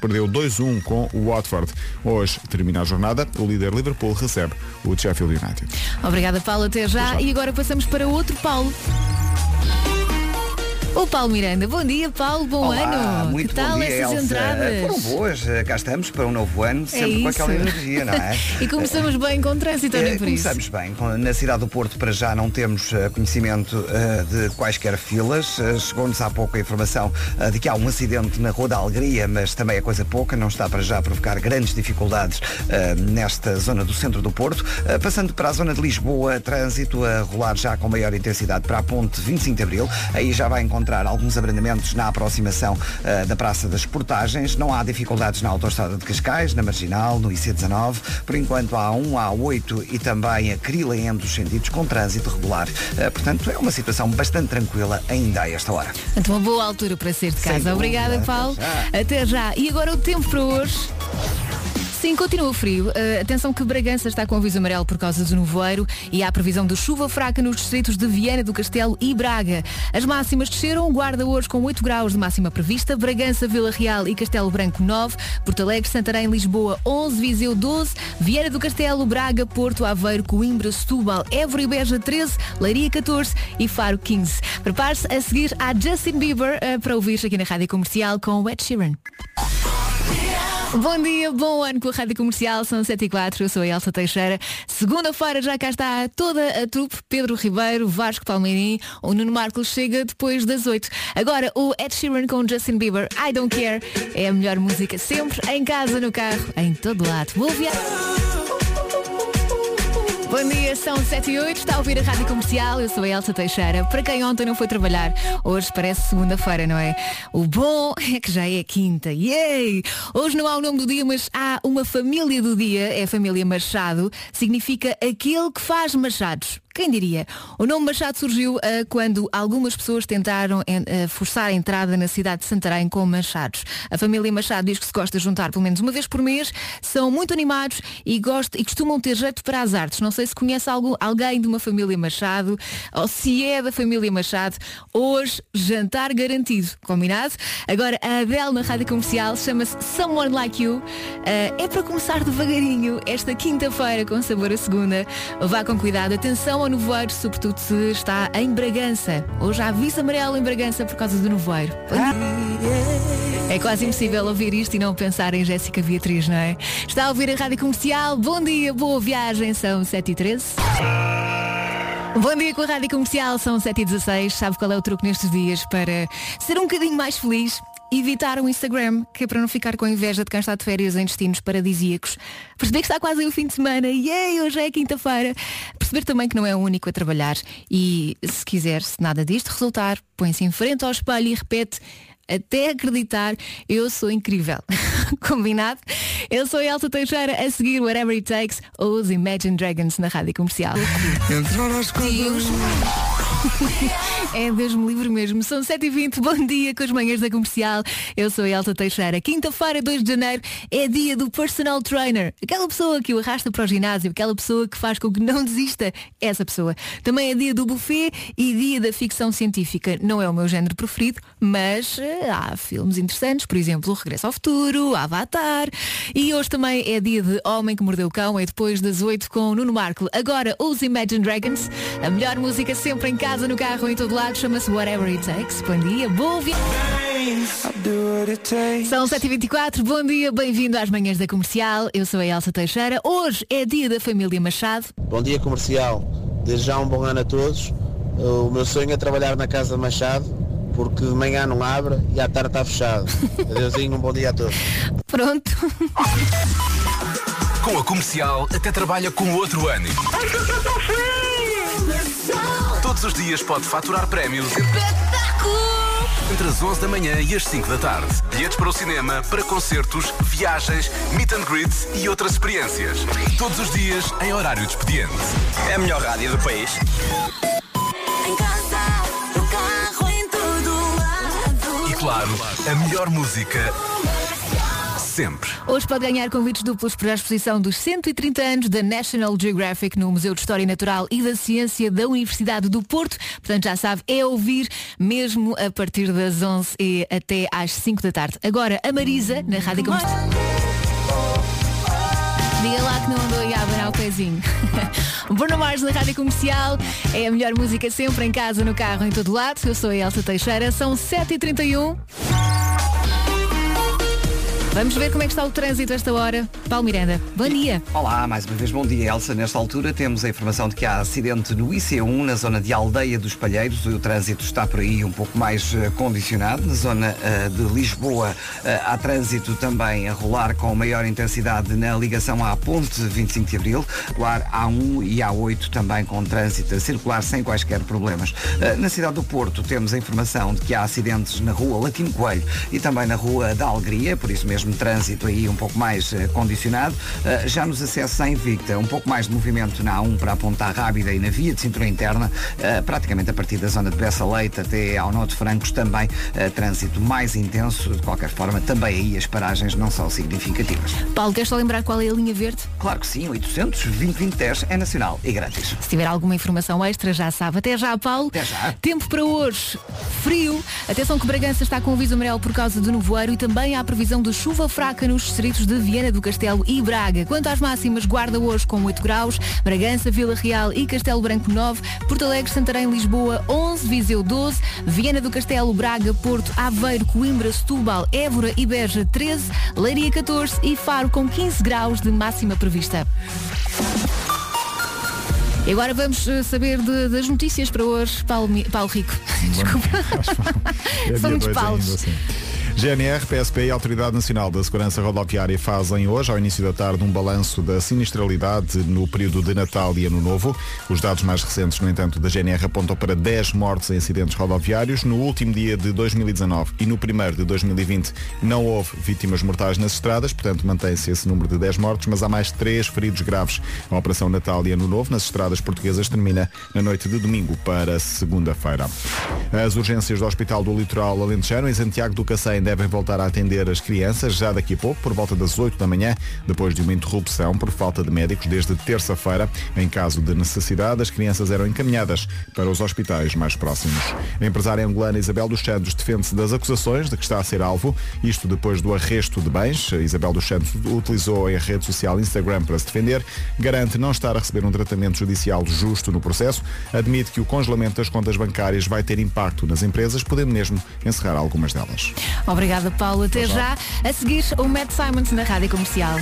perdeu 2-1 com o Watford. Hoje termina a jornada, o líder Liverpool recebe o Sheffield United. Obrigada, Paulo. Até já. E agora passamos para outro Paulo. O Paulo Miranda. Bom dia, Paulo. Bom Olá, ano. Muito que tal bom dia, essas Elsa. entradas? Foram boas, eh, cá estamos para um novo ano, sempre com isso. aquela energia, não é? e começamos bem com trânsito, ou Eh, nem por isso. Começamos bem. Com- Na cidade do Porto, para já, não temos eh, conhecimento eh, de quaisquer filas. Eh, Chegou-nos há pouco a informação eh, de que há um acidente na Rua da Alegria, mas também é coisa pouca, não está para já a provocar grandes dificuldades eh, nesta zona do centro do Porto. Eh, Passando para a zona de Lisboa, trânsito a rolar já com maior intensidade para a ponte 25 de Abril. Aí já vai encontrar alguns abrandamentos na aproximação eh, da Praça das Portagens. Não há dificuldades na Autostrada de Cascais, na Marginal, no IC19. Por enquanto há um, A8 e também a Crila em ambos os sentidos com trânsito regular. Eh, portanto, é uma situação bastante tranquila ainda a esta hora. Portanto, uma boa altura para ser de Sem casa. dúvida. Obrigada, Até Paulo. já. Até já. E agora o tempo para hoje. Sim, continua frio. Uh, atenção que Bragança está com aviso amarelo por causa do nevoeiro e há previsão de chuva fraca nos distritos de Viana do Castelo e Braga. As máximas desceram, Guarda hoje com 8 graus de máxima prevista, Bragança, Vila Real e Castelo Branco 9, Porto Alegre, Santarém, Lisboa 11, Viseu 12, Viana do Castelo, Braga, Porto, Aveiro, Coimbra, Setúbal, Évora e Beja 13, Leiria 14 e Faro 15. Prepare-se a seguir a Justin Bieber uh, para ouvir aqui na Rádio Comercial com o Ed Sheeran. Bom dia, bom ano com a Rádio Comercial, são 7 e 4, eu sou a Elsa Teixeira. Segunda-feira já cá está toda a trupe, Pedro Ribeiro, Vasco Palmeirim, o Nuno Marcos chega depois das 8. Agora o Ed Sheeran com Justin Bieber, I Don't Care, é a melhor música sempre, em casa, no carro, em todo lado. Boa viagem! Bom dia, são 7 e 8, está a ouvir a Rádio Comercial, eu sou a Elsa Teixeira. Para quem ontem não foi trabalhar, hoje parece segunda-feira, não é? O bom é que já é quinta, yay! Hoje não há o nome do dia, mas há uma família do dia, é a família Machado, significa aquele que faz machados. Quem diria? O nome Machado surgiu ah, quando algumas pessoas tentaram en- ah, forçar a entrada na cidade de Santarém com machados. A família Machado diz que se gosta de juntar pelo menos uma vez por mês, são muito animados e, gostam, e costumam ter jeito para as artes. Não sei se conhece algo, alguém de uma família Machado ou se é da família Machado. Hoje, jantar garantido. Combinado? Agora, a Adele na rádio comercial chama-se Someone Like You. Ah, é para começar devagarinho esta quinta-feira com sabor a segunda. Vá com cuidado. Atenção ao nevoeiro, sobretudo se está em Bragança. Hoje há aviso amarelo em Bragança por causa do nevoeiro. É quase impossível ouvir isto e não pensar em Jéssica Beatriz, não é? Está a ouvir a rádio comercial. Bom dia, boa viagem. São 7 e 13 Bom dia com a Rádio Comercial, são 7 e 16 Sabe qual é o truque nestes dias para ser um bocadinho mais feliz? Evitar o Instagram, que é para não ficar com inveja de quem está de férias em destinos paradisíacos. Perceber que está quase o fim de semana, e yay, hoje é quinta-feira. Perceber também que não é o único a trabalhar. E se quiser, se nada disto resultar, põe-se em frente ao espelho e repete até acreditar, eu sou incrível. Combinado? Eu sou a Elsa Teixeira, a seguir Whatever It Takes, os Imagine Dragons na Rádio Comercial. É Deus me livre mesmo. São 7h20, bom dia com as manhãs da comercial. Eu sou a Elsa Teixeira. Quinta-feira, 2 de janeiro, é dia do personal trainer. Aquela pessoa que o arrasta para o ginásio, aquela pessoa que faz com que não desista. Essa pessoa. Também é dia do buffet e dia da ficção científica. Não é o meu género preferido, mas eh, há filmes interessantes, por exemplo, O Regresso ao Futuro, Avatar. E hoje também é dia de Homem que Mordeu o Cão, é depois das 8 com Nuno Marco. Agora, os Imagine Dragons, a melhor música sempre em casa, no carro, em todo lado, chama-se Whatever It Takes. Bom dia, boa viagem. São 7h24, bom dia, bem-vindo às manhãs da comercial. Eu sou a Elsa Teixeira. Hoje é dia da família Machado. Bom dia comercial, desde já um bom ano a todos. O meu sonho é trabalhar na Casa Machado, porque de manhã não abre e à tarde está fechado. Adeusinho, um bom dia a todos. Pronto. Com a comercial, até trabalha com outro ânimo. Todos os dias pode faturar prémios entre as 11 da manhã e as 5 da tarde. Bilhetes para o cinema, para concertos, viagens, meet and greets e outras experiências. Todos os dias em horário de expediente. É a melhor rádio do país. Em casa, no carro, em todo lado. E claro, a melhor música sempre. Hoje pode ganhar convites duplos para a exposição dos 130 anos da National Geographic no Museu de História Natural e da Ciência da Universidade do Porto. Portanto, já sabe, é ouvir mesmo a partir das 11 e até às 5 da tarde. Agora, a Marisa, na Rádio Comercial. Diga lá que não andou a abanar o pezinho. Bruno Mars na Rádio Comercial é a melhor música sempre, em casa, no carro, em todo lado. Eu sou a Elsa Teixeira, são 7h31. Vamos ver como é que está o trânsito esta hora. Paulo Miranda, bom dia. Olá, mais uma vez bom dia, Elsa. Nesta altura temos a informação de que há acidente no IC1, na zona de Aldeia dos Palheiros. O trânsito está por aí um pouco mais eh, condicionado. Na zona eh, de Lisboa eh, há trânsito também a rolar com maior intensidade na ligação à Ponte 25 de Abril. Claro, A1 e A8 também com trânsito a circular sem quaisquer problemas. Na cidade do Porto temos a informação de que há acidentes na rua Latino Coelho e também na rua da Alegria, por isso mesmo trânsito aí um pouco mais eh, condicionado. Eh, já nos acessos à Invicta, um pouco mais de movimento na A1 para a Ponta Rábida e na via de cintura interna, eh, praticamente a partir da zona de Bessa Leite até ao Nó de Francos, também trânsito mais intenso. De qualquer forma, também aí as paragens não são significativas. Paulo, queres só lembrar qual é a linha verde? Claro que sim, 800 2010 é nacional e grátis. Se tiver alguma informação extra, já sabe. Até já, Paulo. Até já. Tempo para hoje. Frio. Atenção que Bragança está com o aviso amarelo por causa do nevoeiro e também há previsão de chuva fraca nos distritos de Viana do Castelo e Braga. Quanto às máximas, Guarda hoje com 8 graus, Bragança, Vila Real e Castelo Branco 9, Porto Alegre, Santarém, Lisboa 11, Viseu 12, Viana do Castelo, Braga, Porto, Aveiro, Coimbra, Setúbal, Évora e Beja 13, Leiria 14 e Faro com 15 graus de máxima prevista. E agora vamos eh, saber de- das notícias para hoje. Paulo, Paulo Rico. Desculpa. É São muitos Paulos. GNR, PSP e Autoridade Nacional da Segurança Rodoviária fazem hoje, ao início da tarde, um balanço da sinistralidade no período de Natal e Ano Novo. Os dados mais recentes, no entanto, da GNR apontam para 10 mortes em acidentes rodoviários. No último dia de 2019 e no primeiro de 2020 não houve vítimas mortais nas estradas, portanto mantém-se esse número de 10 mortes, mas há mais 3 feridos graves. A Operação Natal e Ano Novo nas estradas portuguesas termina na noite de domingo para segunda-feira. As urgências do Hospital do Litoral Alentejano em Santiago do Cacém devem voltar a atender as crianças já daqui a pouco, por volta das 8 da manhã, depois de uma interrupção por falta de médicos desde terça-feira. Em caso de necessidade, as crianças eram encaminhadas para os hospitais mais próximos. A empresária angolana Isabel dos Santos defende-se das acusações de que está a ser alvo, isto depois do arresto de bens. Isabel dos Santos utilizou a rede social Instagram para se defender, garante não estar a receber um tratamento judicial justo no processo, admite que o congelamento das contas bancárias vai ter impacto nas empresas, podendo mesmo encerrar algumas delas. Obrigada, Paulo. Até já. A seguir, o Matt Simons na Rádio Comercial.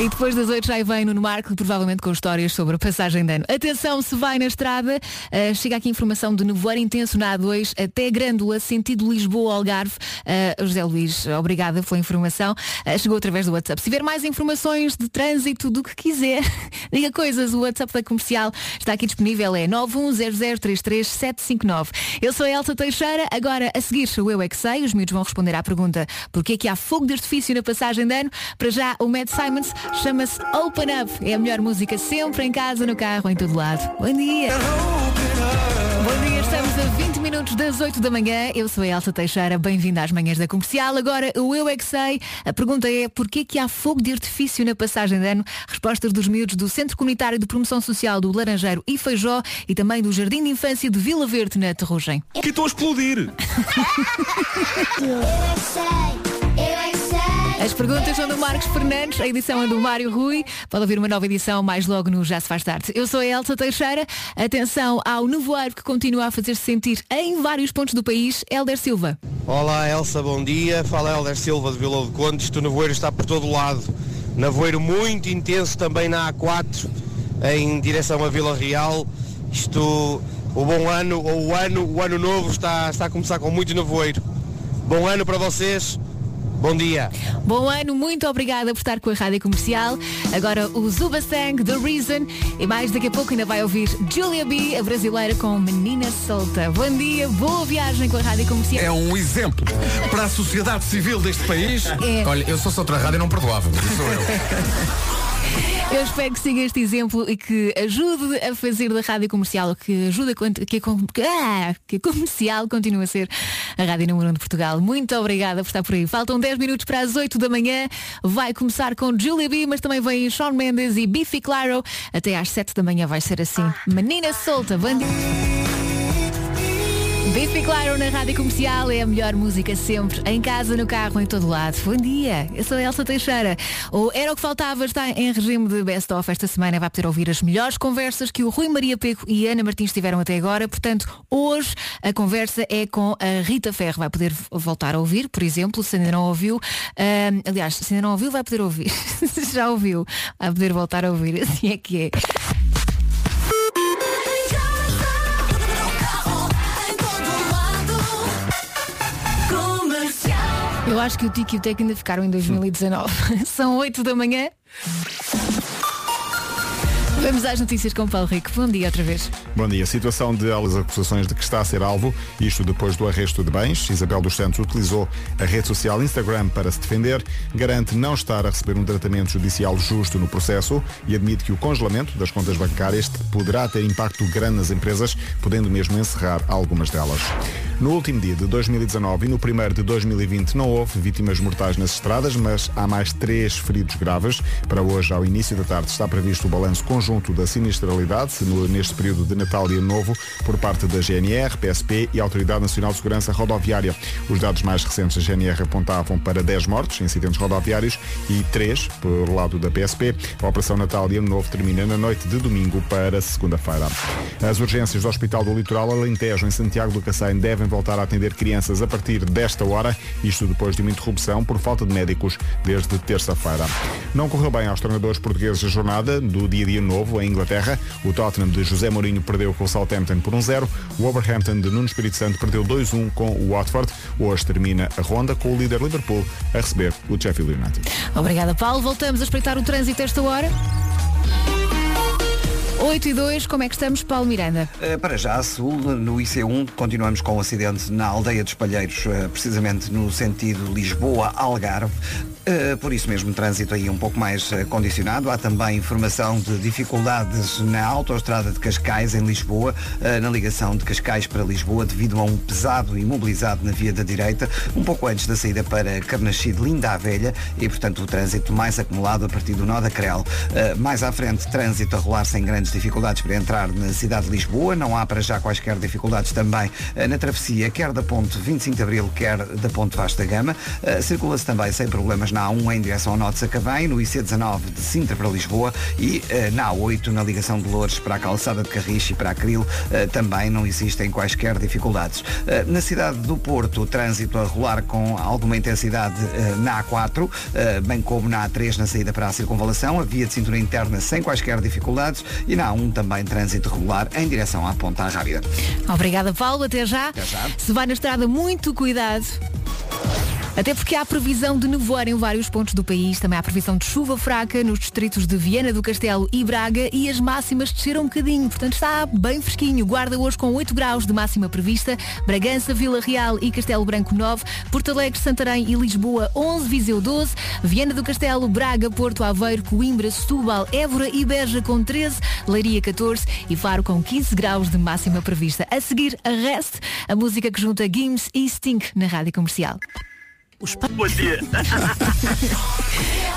E depois das oito já vem no Marco, provavelmente com histórias sobre a passagem de ano. Atenção, se vai na estrada, eh, chega aqui informação de nevoeiro intenso na A2 até Grândola, sentido Lisboa-Algarve. Eh, José Luís, obrigada pela informação. Eh, chegou através do WhatsApp. Se tiver mais informações de trânsito, do que quiser, diga coisas. O WhatsApp da comercial está aqui disponível, é 910033759. Eu sou a Elsa Teixeira, agora a seguir o Eu É Que Sei. Os miúdos vão responder à pergunta porquê que há fogo de artifício na passagem de ano. Para já, o Matt Simons chama-se Open Up. É a melhor música sempre em casa, no carro, em todo lado. Bom dia! Bom dia, estamos a 20 minutos das 8 da manhã. Eu sou a Elsa Teixeira, bem-vinda às manhãs da comercial. Agora, o Eu É Que Sei. A pergunta é porquê que há fogo de artifício na passagem de ano? Respostas dos miúdos do Centro Comunitário de Promoção Social do Laranjeiro e Feijó e também do Jardim de Infância de Vila Verde, na Terrugem. Que estou a explodir. As perguntas são do Marcos Fernandes, a edição é do Mário Rui. Pode ouvir uma nova edição mais logo no Já se faz tarde. Eu sou a Elsa Teixeira. Atenção ao nevoeiro que continua a fazer-se sentir em vários pontos do país. Helder Silva. Olá Elsa, bom dia. Fala Helder Silva de Vila de Conde. Isto o nevoeiro está por todo lado. Nevoeiro muito intenso também na A4 em direção a Vila Real. Isto, o bom ano, ou o ano, o ano novo está, está a começar com muito nevoeiro. Bom ano para vocês. Bom dia. Bom ano, muito obrigada por estar com a Rádio Comercial. Agora o Zuba Sang, The Reason. E mais daqui a pouco ainda vai ouvir Julia B, a brasileira com Menina Solta. Bom dia, boa viagem com a Rádio Comercial. É um exemplo para a sociedade civil deste país. É. Olha, eu sou outra rádio e não perdoava, mas isso sou eu. Eu espero que siga este exemplo e que ajude a fazer da rádio comercial, que ajude a que a, que- ah, a comercial continue a ser a rádio número 1 de Portugal. Muito obrigada por estar por aí. Faltam 10 minutos para as 8 da manhã. Vai começar com Julia B, mas também vem Shawn Mendes e Biffy Claro. Até às 7 da manhã vai ser assim. Menina solta, bandi. Biffy Claro na Rádio Comercial é a melhor música sempre, em casa, no carro, em todo lado. Bom dia, eu sou a Elsa Teixeira. O Era o que Faltava está em regime de best-of esta semana. Vai poder ouvir as melhores conversas que o Rui Maria Peco e Ana Martins tiveram até agora. Portanto, hoje a conversa é com a Rita Ferro. Vai poder voltar a ouvir, por exemplo, se ainda não ouviu. Ahm, aliás, se ainda não ouviu, vai poder ouvir. já ouviu, vai poder voltar a ouvir. Assim é que é. Eu acho que o Tiki e o Tec ainda ficaram em 2019. São 8 da manhã. Vamos às notícias com o Paulo Rico. Bom dia outra vez. Bom dia. Situação de alas acusações de que está a ser alvo, isto depois do arresto de bens. Isabel dos Santos utilizou a rede social Instagram para se defender, garante não estar a receber um tratamento judicial justo no processo e admite que o congelamento das contas bancárias poderá ter impacto grande nas empresas, podendo mesmo encerrar algumas delas. No último dia de 2019 e no primeiro de 2020 não houve vítimas mortais nas estradas, mas há mais três feridos graves. Para hoje, ao início da tarde, está previsto o balanço conjunto da sinistralidade neste período de Natal e Ano Novo por parte da GNR, PSP e Autoridade Nacional de Segurança Rodoviária. Os dados mais recentes da GNR apontavam para 10 mortes em acidentes rodoviários e 3 por lado da PSP. A Operação Natal e Ano Novo termina na noite de domingo para segunda-feira. As urgências do Hospital do Litoral Alentejo em Santiago do Cacém devem voltar a atender crianças a partir desta hora, isto depois de uma interrupção por falta de médicos desde terça-feira. Não correu bem aos treinadores portugueses a jornada do dia a dia novo em Inglaterra. O Tottenham de José Mourinho perdeu com o Southampton por 1-0. O Wolverhampton de Nuno Espírito Santo perdeu 2-1 com o Watford. Hoje termina a ronda com o líder Liverpool a receber o Sheffield United. Obrigada, Paulo. Voltamos a espreitar o trânsito esta hora. 8 e 2, como é que estamos, Paulo Miranda? Uh, Para já, a sul, no IC1, continuamos com o acidente na aldeia dos Palheiros, uh, precisamente no sentido Lisboa-Algarve. Uh, Por isso mesmo, trânsito aí um pouco mais condicionado. Há também informação de dificuldades na autoestrada de Cascais, em Lisboa, na ligação de Cascais para Lisboa, devido a um pesado imobilizado na via da direita, um pouco antes da saída para Carnaxide, Linda a Velha, e portanto o trânsito mais acumulado a partir do nó da Crel. Mais à frente, trânsito a rolar sem grandes dificuldades para entrar na cidade de Lisboa. Não há para já quaisquer dificuldades também eh, na travessia, quer da ponte 25 de Abril, quer da ponte Vasta Gama. Eh, Circula-se também sem problemas na A1 em direção ao Norte Sacavém, no IC19 de Sintra para Lisboa e eh, na A8 na ligação de Loures para a calçada de Carris e para a Cril também não existem quaisquer dificuldades. Na cidade do Porto, o trânsito a rolar com alguma intensidade na A4, eh, bem como na A3 na saída para a circunvalação, a via de cintura interna sem quaisquer dificuldades e na A1 também trânsito regular em direção à Ponta Rábida. Obrigada, Paulo. Até já. Até já. Se vai na estrada, muito cuidado. Até porque há previsão de nevoeiro em vários pontos do país. Também há previsão de chuva fraca nos distritos de Viana do Castelo e Braga e as máximas desceram um bocadinho. Portanto, está bem fresquinho. Guarda hoje com 8 graus de máxima prevista. Bragança, Vila Real e Castelo Branco 9. Porto Alegre, Santarém e Lisboa 11. Viseu 12. Viana do Castelo, Braga, Porto Aveiro, Coimbra, Setúbal, Évora e Beja com 13. Leiria 14 e Faro com 15 graus de máxima prevista. A seguir, a Rest, a música que junta Gims e Stink na rádio comercial. Bom dia.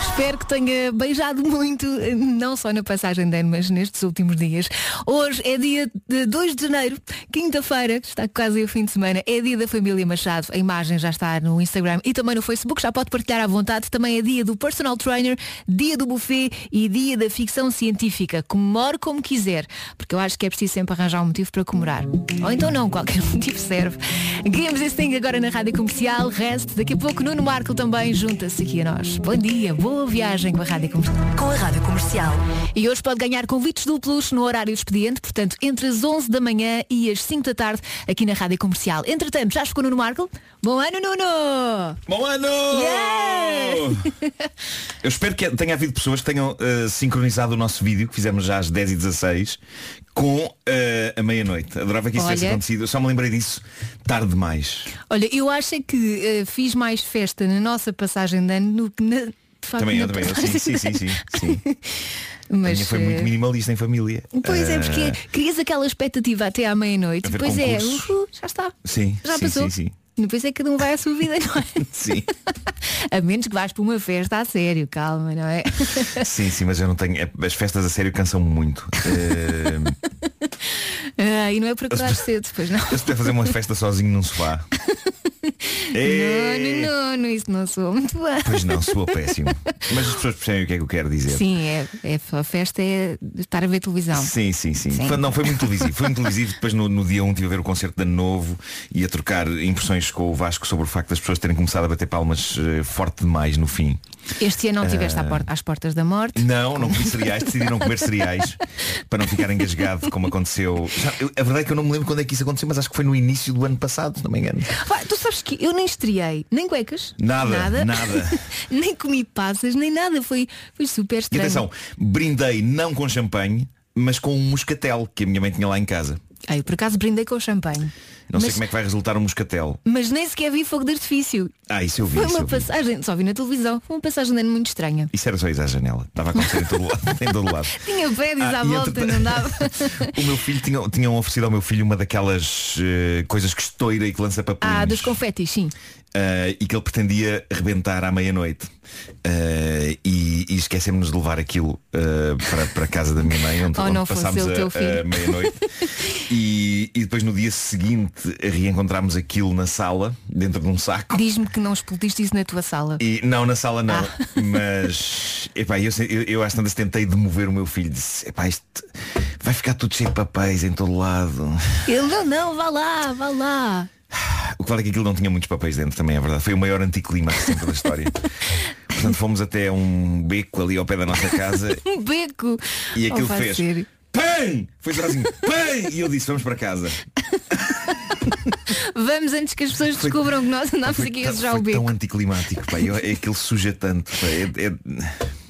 Espero que tenha beijado muito, não só na passagem de ano, mas nestes últimos dias. Hoje é dia de 2 de janeiro, quinta-feira, está quase o fim de semana, é dia da família Machado. A imagem já está no Instagram e também no Facebook, já pode partilhar à vontade. Também é dia do personal trainer, dia do buffet e dia da ficção científica. Comemore como quiser, porque eu acho que é preciso sempre arranjar um motivo para comemorar. Ou então não, qualquer motivo serve. Games This Thing agora na Rádio Comercial, Rest, daqui a pouco Nuno Marco também junta-se aqui a nós. Bom dia, boa viagem com a Rádio Comercial. Com a Rádio Comercial. E hoje pode ganhar convites duplos no horário expediente, portanto, entre as 11 da manhã e as 5 da tarde, aqui na Rádio Comercial. Entretanto, já ficou Nuno Marco? Bom ano, Nuno! Bom ano! Yeah! Eu espero que tenha havido pessoas que tenham eh, sincronizado o nosso vídeo, que fizemos já às 10h16, com eh, a meia-noite. Adorava que isso tivesse Olha. acontecido. Eu só me lembrei disso tarde demais. Olha, eu acho é que eh, fiz mais festa na nossa passagem de ano do que na facto. Também eu, também eu. Sim, passagem. sim, sim, sim, sim. A Mas, minha foi muito eh, minimalista em família. Pois é, porque crias aquela expectativa até à meia-noite. A ver Depois é, concursos. uhul, já está. Sim, Já sim, passou. sim, sim. Depois é que cada um vai à sua vida, não é? Sim, A menos que vais para uma festa a sério, calma, não é? sim, sim, mas eu não tenho. é- As festas a sério cansam muito. Eh, Ah, e não é para acordar cedo, pois não. eu se puder fazer uma festa sozinho num sofá. É. Não, não, não, não, isso não sou muito bem. Pois não, soa péssimo. Mas as pessoas percebem o que é que eu quero dizer. Sim, é, é, a festa é estar a ver televisão. Sim, sim, sim. Sim. Foi- não, foi muito televisivo. Foi muito televisivo. Depois no, no dia 1 tive a ver o concerto de Ano Novo e a trocar impressões com o Vasco sobre o facto das pessoas terem começado a bater palmas eh, forte demais no fim. Este ano não Ah. porta- às portas da morte. Não, não comi cereais, decidi não comer cereais para não ficar engasgado como aconteceu. Já, eu- a verdade é que eu não me lembro quando é que isso aconteceu, mas acho que foi no início do ano passado, se não me engano. Pá, tu sabes que eu nem estreiei, nem cuecas. Nada, nada. nem comi passas, nem nada. Foi, foi super E estranho. atenção, brindei não com champanhe, mas com um moscatel que a minha mãe tinha lá em casa. Ah, eu por acaso brindei com champanhe. Não sei mas, como é que vai resultar um moscatel. mas nem sequer vi fogo de artifício. Ah, isso eu vi. Foi Isso, uma vi. passagem, só vi na televisão, foi uma passagem de ano muito estranha. isso era só ir à janela. Estava a acontecer em todo lado. Em todo lado. Tinha prédios Ah, à e volta, entretanto- não dava. O meu filho tinha, tinham oferecido ao meu filho uma daquelas eh, coisas que estoura e que lança papelinhos. ah, dos confetis, sim. Uh, e que ele pretendia rebentar à meia-noite. Uh, e e esquecemos de levar aquilo uh, para, para a casa da minha mãe, onde, Oh, onde passámos a, a meia-noite. e, e depois no dia seguinte reencontramos aquilo na sala, dentro de um saco. Diz-me que não explodiste isso na tua sala. E, não, na sala não. Ah. Mas epá, eu, eu, eu às tantas tentei demover o meu filho. Disse, epá, isto vai ficar tudo cheio de papéis em todo lado. Ele não, não, vá lá, vá lá. O que vale é que aquilo não tinha muitos papéis dentro também, é verdade. Foi o maior anticlimax da história. Portanto, fomos até um beco ali ao pé da nossa casa Um beco. e aquilo Oh, fez. ser. PAM! Foi só assim, PAM! E eu disse, vamos para casa. Vamos antes que as pessoas Foi- descubram que nós andamos aqui a sujar o beco. tão anticlimático, pá. Eu, é aquilo suja tanto. pá. É- é-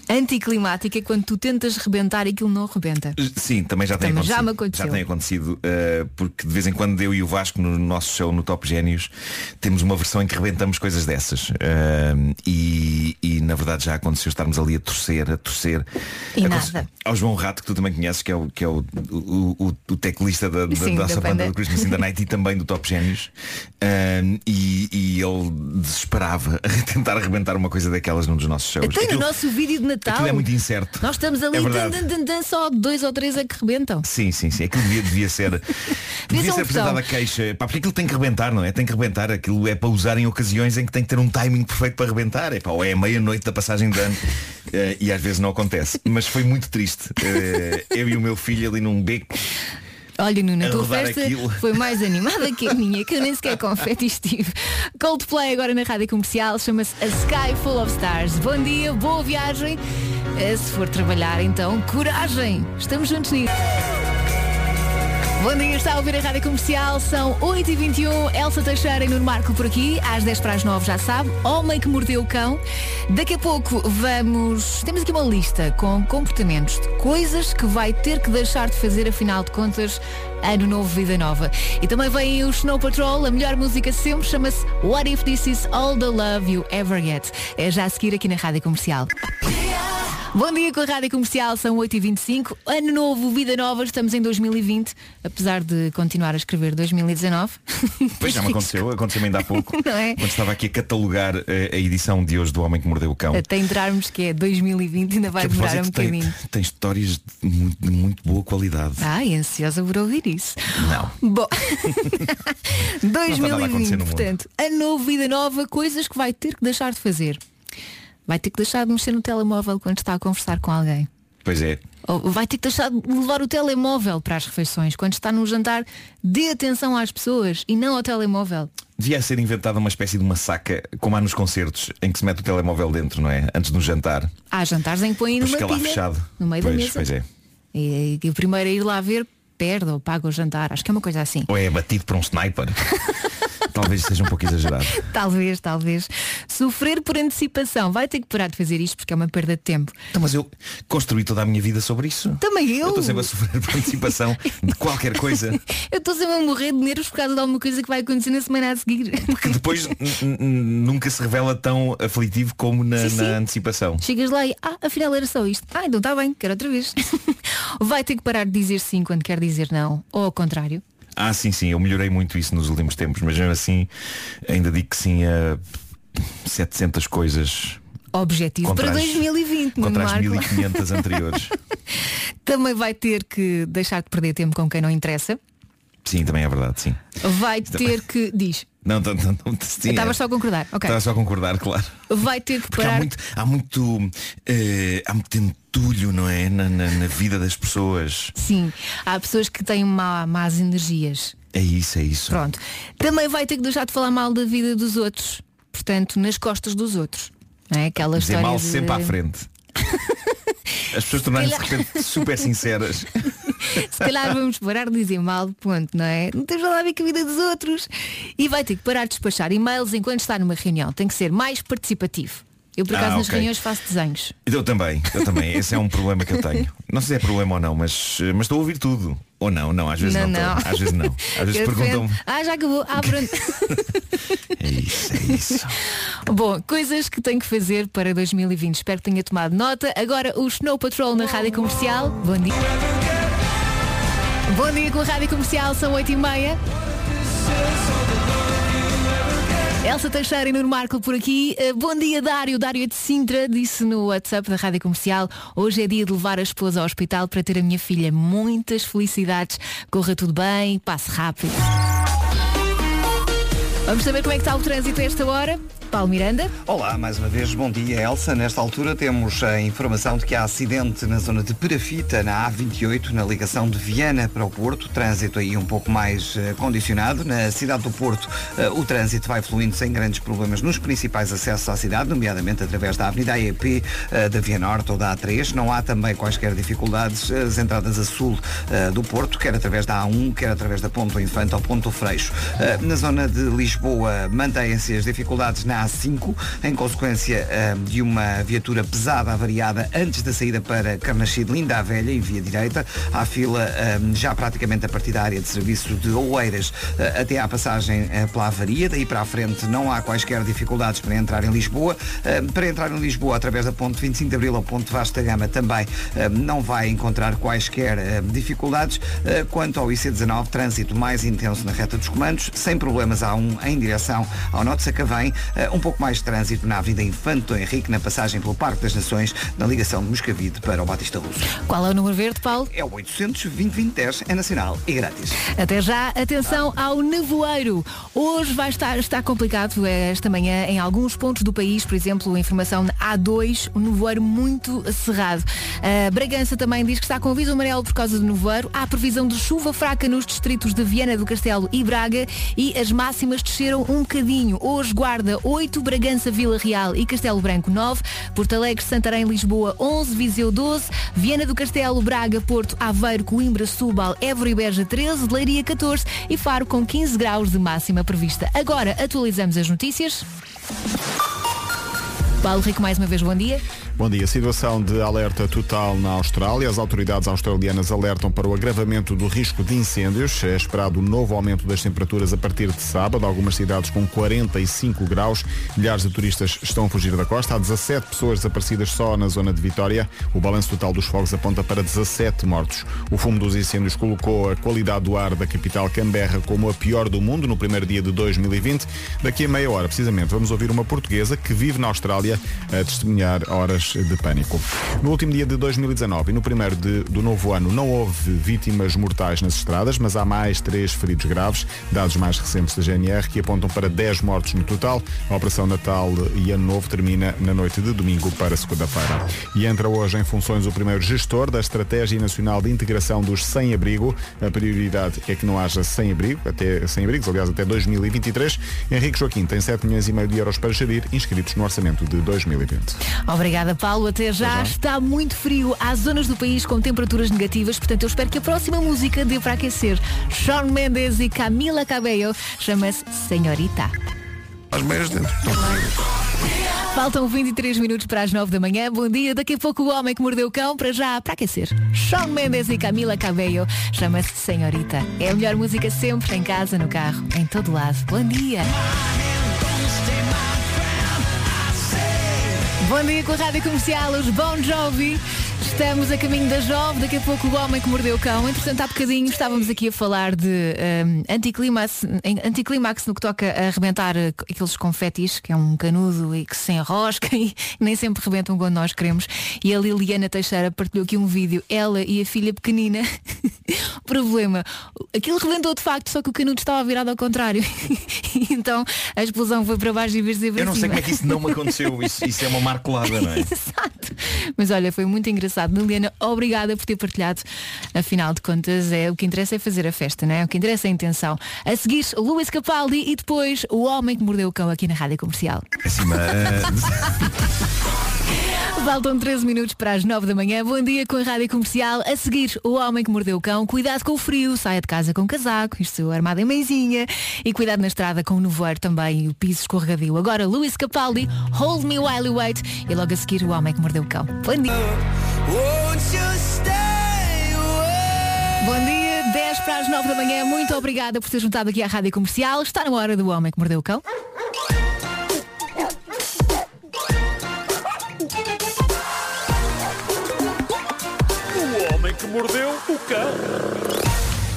Anticlimática quando tu tentas rebentar e aquilo não rebenta. Sim, também já tem Também acontecido. já me aconteceu. Já tem acontecido, uh, porque de vez em quando eu e o Vasco no nosso show no Top Génios temos uma versão em que rebentamos coisas dessas. Uh, e, e, na verdade já aconteceu estarmos ali a torcer, a torcer. E Aconte- nada. Ao João Rato, que tu também conheces, que é o, que é o, o, o, o teclista da, da, Sim, da da nossa banda banda. do Christmas in the Night e também do Top Génios. Um, e, e ele desesperava a tentar arrebentar uma coisa daquelas num dos nossos shows. Tem no nosso vídeo de Natal. aquilo é muito incerto. Nós estamos ali É tan, verdade. tan, tan, tan, só dois ou três é que rebentam. Sim, sim, sim. Aquilo devia, devia ser. devia ser apresentada a queixa. Pá, porque aquilo tem que rebentar, não é? Tem que rebentar. Aquilo é para usar em ocasiões em que tem que ter um timing perfeito para rebentar. É, pá, ou é a meia-noite da passagem de ano. eh, e às vezes não acontece. Mas foi muito triste. Eh, eu e o meu filho ali num beco. Olha, Nuno, a tua festa aquilo. foi mais animada que a minha, que eu nem sequer confete estive. Coldplay agora na rádio comercial, chama-se A Sky Full of Stars. Bom dia, boa viagem. Eh, Se for trabalhar, então, coragem. Estamos juntos nisso. Bom dia, está a ouvir a Rádio Comercial, são 8h21, Elsa Teixeira e Nuno Marco por aqui, às 10 para as 9 já sabe, Homem que Mordeu o Cão. Daqui a pouco vamos, temos aqui uma lista com comportamentos de coisas que vai ter que deixar de fazer, afinal de contas, ano novo, vida nova. E também vem o Snow Patrol, a melhor música sempre, chama-se What If This Is All the Love You Ever Get. É já a seguir aqui na Rádio Comercial. Bom dia com a Rádio Comercial, são 8h25. Ano novo, vida nova, estamos em 2020, apesar de continuar a escrever 2019. Pois já me aconteceu, aconteceu ainda há pouco. Não é? Quando estava aqui a catalogar eh, a edição de hoje do Homem que Mordeu o Cão. Até entrarmos que é 2020, ainda vai demorar um propósito, tem, bocadinho. tem histórias de muito, de muito boa qualidade. Ai, ansiosa por ouvir isso. Não. Bom, nada a acontecer 2020, no mundo. portanto, ano novo, vida nova, coisas que vai ter que deixar de fazer. Vai ter que deixar de mexer no telemóvel quando está a conversar com alguém. Pois é. Ou vai ter que deixar de levar o telemóvel para as refeições. Quando está num jantar, dê atenção às pessoas e não ao telemóvel. Devia ser inventada uma espécie de uma saca, como há nos concertos, em que se mete o telemóvel dentro, não é? Antes do jantar. Há jantares em que põem Depois numa lá pilha, fechado. no meio pois, da mesa. pois é. E, e o primeiro a ir lá ver perde ou paga o jantar. Acho que é uma coisa assim. Ou é batido por um sniper. Talvez seja um pouco exagerado. Talvez, talvez. Sofrer por antecipação. Vai ter que parar de fazer isto porque é uma perda de tempo. Então, mas eu construí toda a minha vida sobre isso. Também eu. Eu estou sempre a sofrer por antecipação de qualquer coisa. Eu estou sempre a morrer de nervos por causa de alguma coisa que vai acontecer na semana a seguir. Que depois nunca se revela tão aflitivo como na, Sim, sim. na antecipação. Chegas lá e, ah, afinal era só isto. Ah, então está bem, quero outra vez. Vai ter que parar de dizer sim quando quer dizer não. Ou ao contrário. Ah, sim, sim, eu melhorei muito isso nos últimos tempos, mas mesmo assim ainda digo que sim a 700 coisas Objetivo Contra para as- 2020, Nuno contra as Marco. 1500 anteriores. Também vai ter que deixar de perder tempo com quem não interessa. Sim, também é verdade, sim. Vai ter que. Diz. Não, não, não, não sim, Estavas é- só a concordar. Ok. Estava só a concordar, claro. Vai ter que Porque há parar. muito, há muito, eh, há muito entulho, não é? Na, na- na vida das pessoas. Sim. Há pessoas que têm má, más energias. É isso, é isso. Pronto. Também vai ter que deixar de falar mal da vida dos outros. Portanto, nas costas dos outros. Não é? Aquela Dizer história mal de- sempre à frente. As pessoas tornarem-se de repente super sinceras. Se calhar vamos parar de dizer mal, ponto, não é? Não tens nada a ver com a vida dos outros. E vai ter que parar de despachar e-mails enquanto está numa reunião. Tem que ser mais participativo. Eu, por Ah, acaso, nas ok. reuniões faço desenhos. Eu também, eu também. Esse é um problema que eu tenho. Não sei se é problema ou não, mas, mas estou a ouvir tudo. Ou não, não, às vezes não, não, estou. Às vezes não. Às vezes perguntam-me. Ah, já acabou. Ah, pronto. É isso, é isso. Bom, coisas que tenho que fazer para 2020. Espero que tenha tomado nota. Agora o Snow Patrol na Rádio Comercial. Bom dia. Bom dia com a Rádio Comercial, são 8h30. Elsa Teixeira e Nuno Marco por aqui. Uh, bom dia, Dário. Dário é de Sintra, disse no WhatsApp da Rádio Comercial. Hoje é dia de levar a esposa ao hospital para ter a minha filha. Muitas felicidades. Corra tudo bem, passe rápido. Vamos saber como é que está o trânsito a esta hora. Paulo Miranda. Olá, mais uma vez, bom dia Elsa. Nesta altura temos a informação de que há acidente na zona de Perafita, na A28, na ligação de Viana para o Porto. Trânsito aí um pouco mais eh, condicionado. Na cidade do Porto, eh, o trânsito vai fluindo sem grandes problemas nos principais acessos à cidade, nomeadamente através da Avenida AEP, eh, da Via Norte ou da A3. Não há também quaisquer dificuldades as entradas a sul do Porto, quer através da A1, quer através da Ponto Infante ou Ponto Freixo. Na zona de Lisboa, mantêm-se as dificuldades na A5, em consequência eh, de uma viatura pesada avariada antes da saída para Carnachide, Linda a Velha, em via direita. Há fila eh, já praticamente a partir da área de serviço de Oeiras eh, até à passagem eh, pela avaria. Daí para a frente não há quaisquer dificuldades para entrar em Lisboa. Eh, Para entrar em Lisboa através da ponte 25 de Abril ou ponte Vasta Gama também não vai encontrar quaisquer dificuldades. Eh, Quanto ao IC19, trânsito mais intenso na reta dos comandos, sem problemas há um em direção ao Norte Sacavém, um pouco mais de trânsito na Avenida Infanto Henrique, na passagem pelo Parque das Nações, na ligação de Moscavide para o Batista Russo. Qual é o número verde, Paulo? É o 800 2010 é nacional e grátis. Até já, atenção ao nevoeiro. Hoje vai estar, está complicado eh, esta manhã em alguns pontos do país, por exemplo, a informação na A2, um nevoeiro muito cerrado. A Bragança também diz que está com aviso amarelo por causa do nevoeiro. Há previsão de chuva fraca nos distritos de Viana do Castelo e Braga e as máximas desceram um bocadinho. Hoje Guarda 8, Bragança, Vila Real e Castelo Branco 9, Porto Alegre, Santarém, Lisboa 11, Viseu 12, Viana do Castelo, Braga, Porto, Aveiro, Coimbra, Setúbal, Évora e Beja 13, Leiria 14 e Faro com 15 graus de máxima prevista. Agora atualizamos as notícias. Paulo Rico, mais uma vez, bom dia. Bom dia. Situação de alerta total na Austrália. As autoridades australianas alertam para o agravamento do risco de incêndios. É esperado um novo aumento das temperaturas a partir de sábado. Algumas cidades com 45 graus. Milhares de turistas estão a fugir da costa. Há 17 pessoas desaparecidas só na zona de Vitória. O balanço total dos fogos aponta para 17 mortos. O fumo dos incêndios colocou a qualidade do ar da capital Canberra como a pior do mundo no primeiro dia de 2020. Daqui a meia hora, precisamente, vamos ouvir uma portuguesa que vive na Austrália a testemunhar horas de pânico. No último dia de 2019 e no primeiro de- do novo ano não houve vítimas mortais nas estradas, mas há mais três feridos graves, dados mais recentes da GNR, que apontam para 10 mortos no total. A Operação Natal e Ano Novo termina na noite de domingo para segunda-feira. E entra hoje em funções o primeiro gestor da Estratégia Nacional de Integração dos Sem-Abrigo. A prioridade é que não haja sem-abrigo, até sem-abrigos, aliás, até 2023. Henrique Joaquim tem 7 milhões e meio de euros para gerir, inscritos no orçamento de 2020. Obrigada, Paulo. Até já. Até já. Está muito frio. Há zonas do país com temperaturas negativas, portanto eu espero que a próxima música dê para aquecer. Shawn Mendes e Camila Cabello chama-se Senhorita. As meias dentro. Faltam 23 minutos para as 9 da manhã. Bom dia. Daqui a pouco o homem que mordeu o cão para já, para aquecer. Shawn Mendes e Camila Cabello. Chama-se Senhorita. É a melhor música sempre, em casa, no carro, em todo lado. Bom dia. Bom dia com a Rádio Comercial, os Bon Jovi. Estamos a caminho das nove, daqui a pouco o homem que mordeu o cão. Entretanto, há bocadinho estávamos aqui a falar de um, anticlimax, em- anticlimax no que toca a arrebentar eh, aqueles confetis, que é um canudo e que se enrosca e nem sempre rebentam quando nós queremos. E a Liliana Teixeira partilhou aqui um vídeo, ela e a filha pequenina. Problema, aquilo rebentou de facto, só que o canudo estava virado ao contrário. então a explosão foi para baixo em vez de Eu não sei como é que isso não me aconteceu. Isso, isso é uma marcolada, não é? Exato. Mas olha, foi muito engraçado. Liliana, obrigada por ter partilhado. Afinal de contas, é o que interessa é fazer a festa, não é? O que interessa é a intenção. A seguir, Luís Capaldi e depois o homem que mordeu o cão aqui na Rádio Comercial. Acima, Faltam 13 minutos para as 9 da manhã. Bom dia com a Rádio Comercial. A seguir, o homem que mordeu o cão. Cuidado com o frio. Saia de casa com casaco. Isto armado em meizinha. E cuidado na estrada com o nevoeiro também e o piso escorregadio. Agora, Luís Capaldi, Hold Me While You Wait. E logo a seguir, o homem que mordeu o cão. Bom dia. Bom dia, 10 para as 9 da manhã. Muito obrigada por ter juntado aqui à Rádio Comercial. Está na hora do homem que mordeu o cão.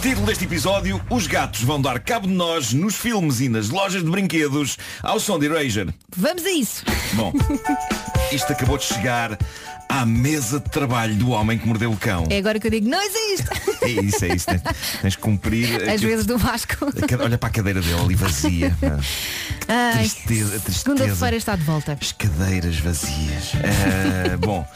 Título deste episódio, os gatos vão dar cabo de nós nos filmes e nas lojas de brinquedos ao som de Erasure. Vamos a isso. Bom, isto acabou de chegar à mesa de trabalho do homem que mordeu o cão. É agora que eu digo, não existe. É isso, é isso. Tens, tens que cumprir. Às aquilo- vezes do Vasco. Olha para a cadeira dele ali vazia. pá. Ai, Tristeza, tristeza. Segunda-feira está de volta. As cadeiras vazias. Ah, bom,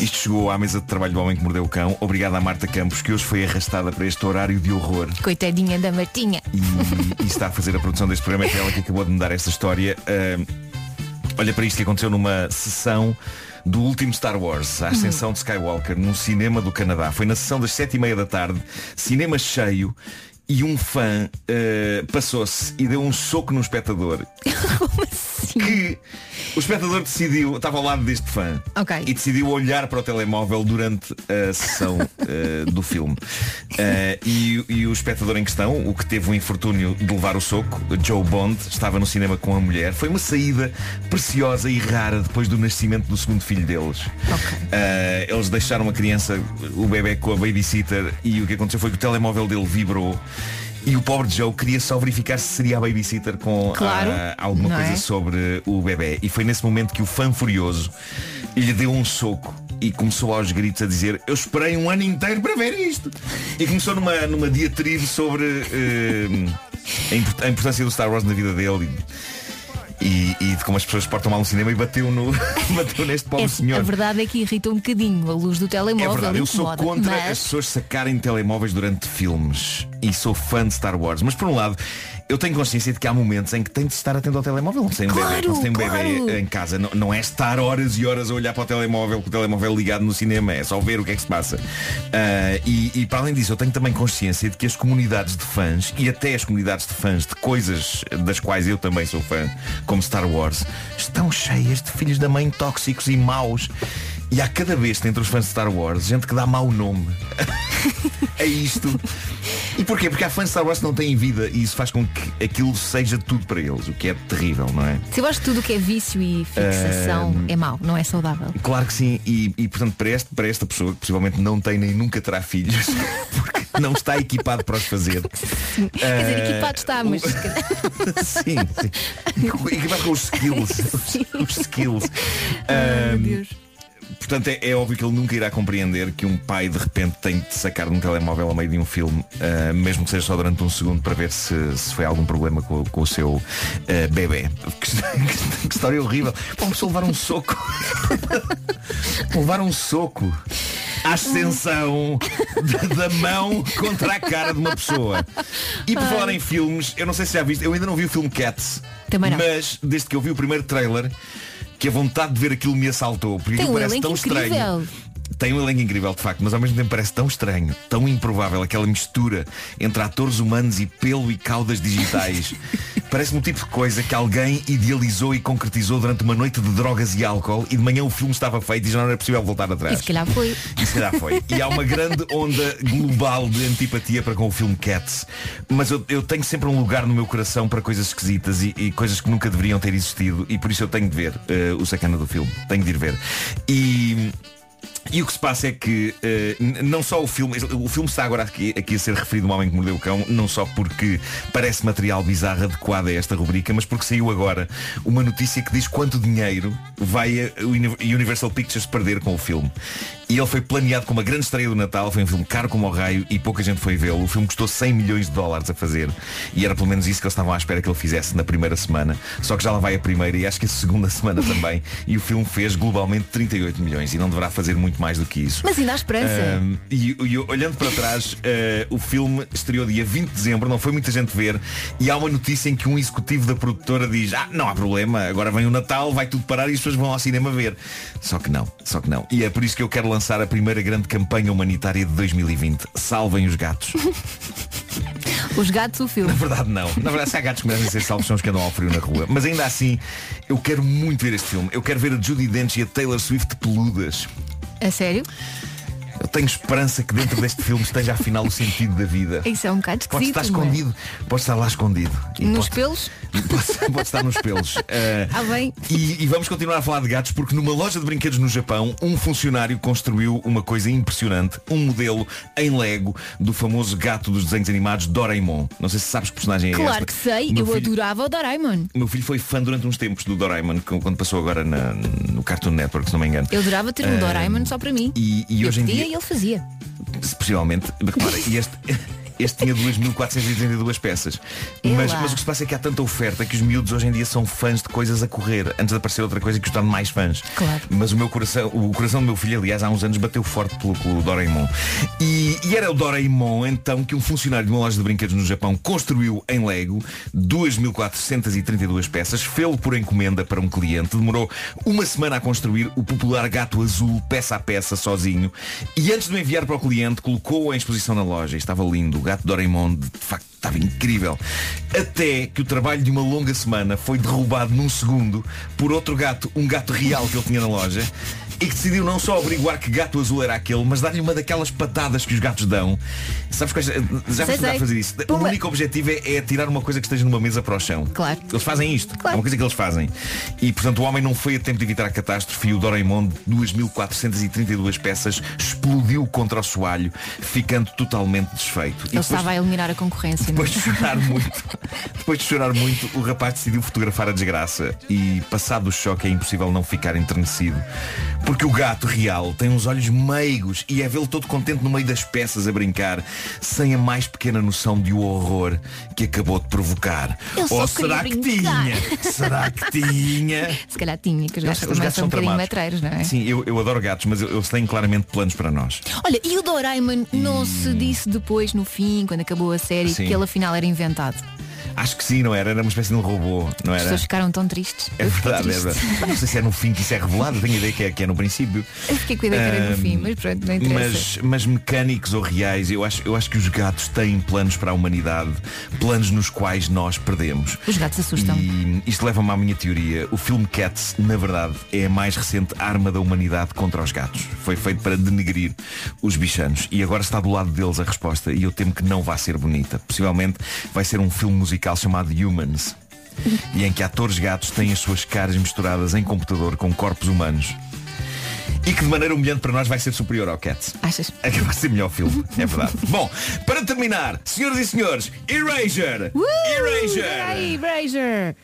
isto chegou à mesa de trabalho do homem que mordeu o cão. Obrigado à Marta Campos, que hoje foi arrastada para este horário de horror. Coitadinha da Martinha. e, e está a fazer a produção deste programa. É ela que acabou de me dar esta história. Ah, olha para isto que aconteceu numa sessão do último Star Wars, a ascensão de Skywalker, num cinema do Canadá. Foi na sessão das sete e meia da tarde, cinema cheio, e um fã ah, passou-se e deu um soco no espectador. Que o espectador decidiu, estava ao lado deste fã Ok. e decidiu olhar para o telemóvel durante a sessão eh, do filme. Eh, e, e o espectador em questão, o que teve o infortúnio de levar o soco, Joe Bond, estava no cinema com a mulher. Foi uma saída preciosa e rara depois do nascimento do segundo filho deles. Eh, eles deixaram a criança, o bebê com a babysitter e o que aconteceu foi que o telemóvel dele vibrou. E o pobre Joe queria só verificar se seria a babysitter com Claro, ah, alguma coisa é? sobre o bebê. E foi nesse momento que o fã furioso lhe deu um soco e começou aos gritos a dizer eu esperei um ano inteiro para ver isto. E começou numa, numa diatribe sobre a import- a importância do Star Wars na vida dele e, e de como as pessoas portam mal no cinema e bateu, no, bateu neste pobre É, senhor. a verdade é que irrita um bocadinho a luz do É telemóvel. verdade, eu sou contra mas... as pessoas sacarem telemóveis durante filmes e sou fã de Star Wars, mas por um lado eu tenho consciência de que há momentos em que tem de estar atento ao telemóvel. Não tem um bebê, Claro, não se tem um claro. bebê em casa. Não, não é estar horas e horas a olhar para o telemóvel com o telemóvel ligado no cinema, é só ver o que é que se passa. Ah, e, e para além disso, eu tenho também consciência de que as comunidades de fãs e até as comunidades de fãs de coisas das quais eu também sou fã, como Star Wars, estão cheias de filhos da mãe tóxicos e maus. E há cada vez entre os fãs de Star Wars gente que dá mau nome a isto. E porquê? Porque há fãs de Star Wars que não têm vida e isso faz com que aquilo seja tudo para eles, o que é terrível, não é? Se eu acho que tudo o que é vício e fixação Ahm. é mau, não é saudável. Claro que sim, e, e, portanto para, este, para esta pessoa que possivelmente não tem nem nunca terá filhos, porque não está equipado para os fazer. Quer dizer, Ah, equipado está, mas sim, sim. Equipado com os skills. Os, os skills. Ahm, meu Deus. Portanto, é, é óbvio que ele nunca irá compreender que um pai de repente tem de sacar de um telemóvel ao meio de um filme, ah, mesmo que seja só durante um segundo, para ver se, se foi algum problema com, com o seu ah, bebê. Que, que- história horrível. Uma pessoa levar um soco. levar um soco. À ascensão da, mão contra a cara de uma pessoa. E por Ai. falar em filmes, eu não sei se já viste, eu ainda não vi o filme Cats. Mas desde que eu vi o primeiro trailer, que a vontade de ver aquilo me assaltou. Porque Tem um parece tão incrível. estranho. Tem um elenco incrível de facto, mas ao mesmo tempo parece tão estranho, tão improvável aquela mistura entre atores humanos e pelo e caudas digitais. Parece-me um tipo de coisa que alguém idealizou e concretizou durante uma noite de drogas e álcool e de manhã o filme estava feito e já não era possível voltar atrás. E se calhar foi. E se calhar foi. E há uma grande onda global de antipatia para com o filme Cats. Mas eu, eu tenho sempre um lugar no meu coração para coisas esquisitas e, e coisas que nunca deveriam ter existido. E por isso eu tenho de ver eh, o sacana do filme. Tenho de ir ver. E. E o que se passa é que n- não só o filme, o filme está agora aqui, aqui a ser referido um homem que mordeu o cão, não só porque parece material bizarro adequado a esta rubrica, mas porque saiu agora uma notícia que diz quanto dinheiro vai a Uni- Universal Pictures perder com o filme. E ele foi planeado com uma grande estreia do Natal, foi um filme caro como o raio e pouca gente foi vê-lo. O filme custou 100 milhões de dólares a fazer e era pelo menos isso que eles estavam à espera que ele fizesse na primeira semana. Só que já lá vai a primeira e acho que a segunda semana também. E o filme fez globalmente 38 milhões e não deverá fazer muito mais do que isso. Mas ainda há esperança. E, e olhando para trás, eh, o filme estreou dia 20 de dezembro, não foi muita gente ver, e há uma notícia em que um executivo da produtora diz, ah, não há problema, agora vem o Natal, vai tudo parar e as pessoas vão ao cinema ver. Só que não, só que não. E é por isso que eu quero lançar a primeira grande campanha humanitária de 2020. Salvem os gatos. Os gatos, o filme. Na verdade não. Na verdade, se há gatos que merecem ser salvos, são os que andam ao frio na rua. Mas ainda assim, eu quero muito ver este filme. Eu quero ver a Judy Dench e a Taylor Swift peludas. A sério? Eu tenho esperança que dentro deste filme esteja afinal o sentido da vida. Isso é um bocado Pode esquisito. estar não é? escondido, pode estar lá escondido. E Nos pode, pelos? pode, pode estar nos pelos. Eh, Ah, bem. e, e vamos continuar a falar de gatos porque numa loja de brinquedos no Japão, um funcionário construiu uma coisa impressionante, um modelo em Lego do famoso gato dos desenhos animados Doraemon. Não sei se sabes que personagem é Claro esta. que sei, meu eu filho- adorava o Doraemon. Meu filho foi fã durante uns tempos do Doraemon, quando passou agora na- no Cartoon Network, se não me engano. Eu adorava ter um Eh, Doraemon só para mim. E, e hoje em dia ele fazia. Possivelmente, repara, e este, este tinha 2.432 peças. Mas, mas o que se passa é que há tanta oferta que os miúdos hoje em dia são fãs de coisas a correr, antes de aparecer outra coisa que os torne mais fãs. Claro. Mas o meu coração, o coração do meu filho, aliás, há uns anos bateu forte pelo, pelo Doraemon. E, e era o Doraemon, então, que um funcionário de uma loja de brinquedos no Japão construiu em Lego 2.432 peças, fê-lo por encomenda para um cliente, demorou uma semana a construir o popular gato azul, peça a peça, sozinho, e antes de o enviar para o cliente, colocou-o em exposição na loja. Estava lindo, gato Doraemon, de facto, estava incrível. Até que o trabalho de uma longa semana foi derrubado num segundo por outro gato, um gato real que ele tinha na loja, e que decidiu não só averiguar que gato azul era aquele, mas dar-lhe uma daquelas patadas que os gatos dão. Sabes quais? Já sei. a fazer isso. O Pumba. único objetivo é, é tirar uma coisa que esteja numa mesa para o chão. Claro. Eles fazem isto. Claro. É uma coisa que eles fazem. E portanto o homem não foi a tempo de evitar a catástrofe e o Doraemon de 2.432 peças explodiu contra o soalho, ficando totalmente desfeito. Ele estava a eliminar a concorrência. não é? depois de chorar muito, depois de chorar muito, o rapaz decidiu fotografar a desgraça e passado o choque é impossível não ficar enternecido. Porque o gato real tem uns olhos meigos e é vê-lo todo contente no meio das peças a brincar, sem a mais pequena noção de o horror que acabou de provocar. Ou queria será que brincar. tinha? Será que tinha? Se calhar tinha, que os gatos Os gatos são um bocadinho tramados. metreiros, não é? Sim, eu, eu adoro gatos, mas eles têm claramente planos para nós. Olha, e o Doraemon não se disse depois, no fim, quando acabou a série, Sim. que ele afinal era inventado. Acho que sim, não era? Era uma espécie de um robô, não As era? pessoas ficaram tão tristes. É verdade, é triste. verdade. Não sei se é no fim que isso é revelado, tenho a ideia que é, que é no princípio. Eu fiquei com a ideia que era no fim, mas pronto, não interessa. Mas, mas mecânicos ou reais, eu acho, eu acho que os gatos têm planos para a humanidade, planos nos quais nós perdemos. Os gatos assustam. E isto leva-me à minha teoria. O filme Cats, na verdade, é a mais recente arma da humanidade contra os gatos. Foi feito para denegrir os bichanos. E agora está do lado deles a resposta. E eu temo que não vai ser bonita. Possivelmente vai ser um filme musical chamado Humans. E em que atores gatos têm as suas caras misturadas em computador com corpos humanos. E que de maneira humilhante para nós vai ser superior ao Cats. Achas? É que vai ser melhor filme, é verdade. Bom, para terminar, senhoras e senhores, Erasure! Erasure! Ai, Brazier!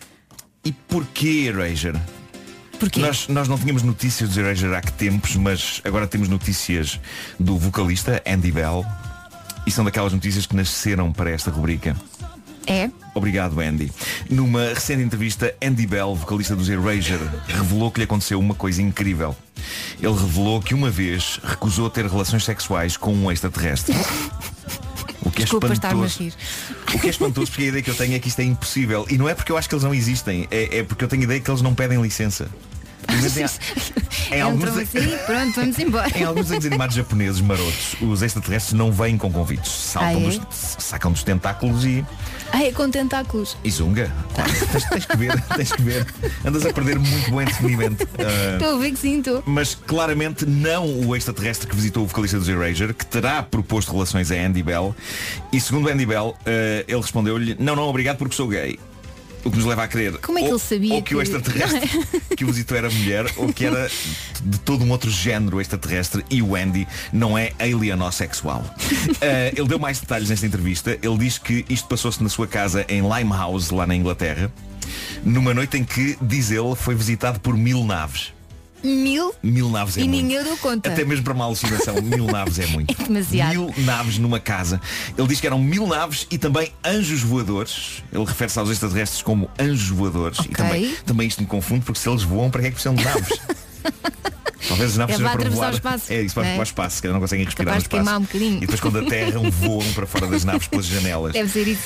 E porquê Erasure? Porquê? Nós, nós não tínhamos notícias de Erasure há que tempos, mas agora temos notícias do vocalista Andy Bell. E são daquelas notícias que nasceram para esta rubrica. É? Obrigado, Andy. Numa recente entrevista, Andy Bell, vocalista dos Erasure, revelou que lhe aconteceu uma coisa incrível. Ele revelou que uma vez recusou ter relações sexuais com um extraterrestre. O que é Desculpa espantoso. O que é espantoso porque a ideia que eu tenho é que isto é impossível. E não é porque eu acho que eles não existem, é, é porque eu tenho a ideia que eles não pedem licença. Em, em alguns, Entram assim, pronto, em alguns desenhos animados japoneses marotos, os extraterrestres não vêm com convites. Saltam Ah, é? dos, sacam dos tentáculos e. Ah, é com tentáculos. E zunga. Claro, tens, tens que ver, tens que ver. Andas a perder muito bom entretenimento. Ah, Estou a ver que sim, estou. mas claramente não o extraterrestre que visitou o vocalista dos Erasure, que terá proposto relações a Andy Bell. E segundo Andy Bell, eh, ele respondeu-lhe, não, não, obrigado porque sou gay. O que nos leva a crer Como é que ou, ele sabia ou que, o extraterrestre que o visitou era mulher ou que era de todo um outro género extraterrestre e o Andy não é alienossexual. Eh, ele deu mais detalhes nesta entrevista. Ele diz que isto passou-se na sua casa em Limehouse, lá na Inglaterra, numa noite em que, diz ele, foi visitado por mil naves. Mil Mil naves é e muito. ninguém deu conta. Até mesmo para uma alucinação, mil naves é muito. É demasiado. Mil naves numa casa. Ele diz que eram mil naves e também anjos voadores. Ele refere-se aos extraterrestres como anjos voadores. E Ok. também, também isto me confunde porque se eles voam, para que é que precisam de naves? Talvez as naves É sejam para voar. espaço, É isso, para, é? para o espaço, que não conseguem respirar Capaz no espaço. um. E depois quando aterram, voam para fora das naves pelas janelas. Deve ser isso.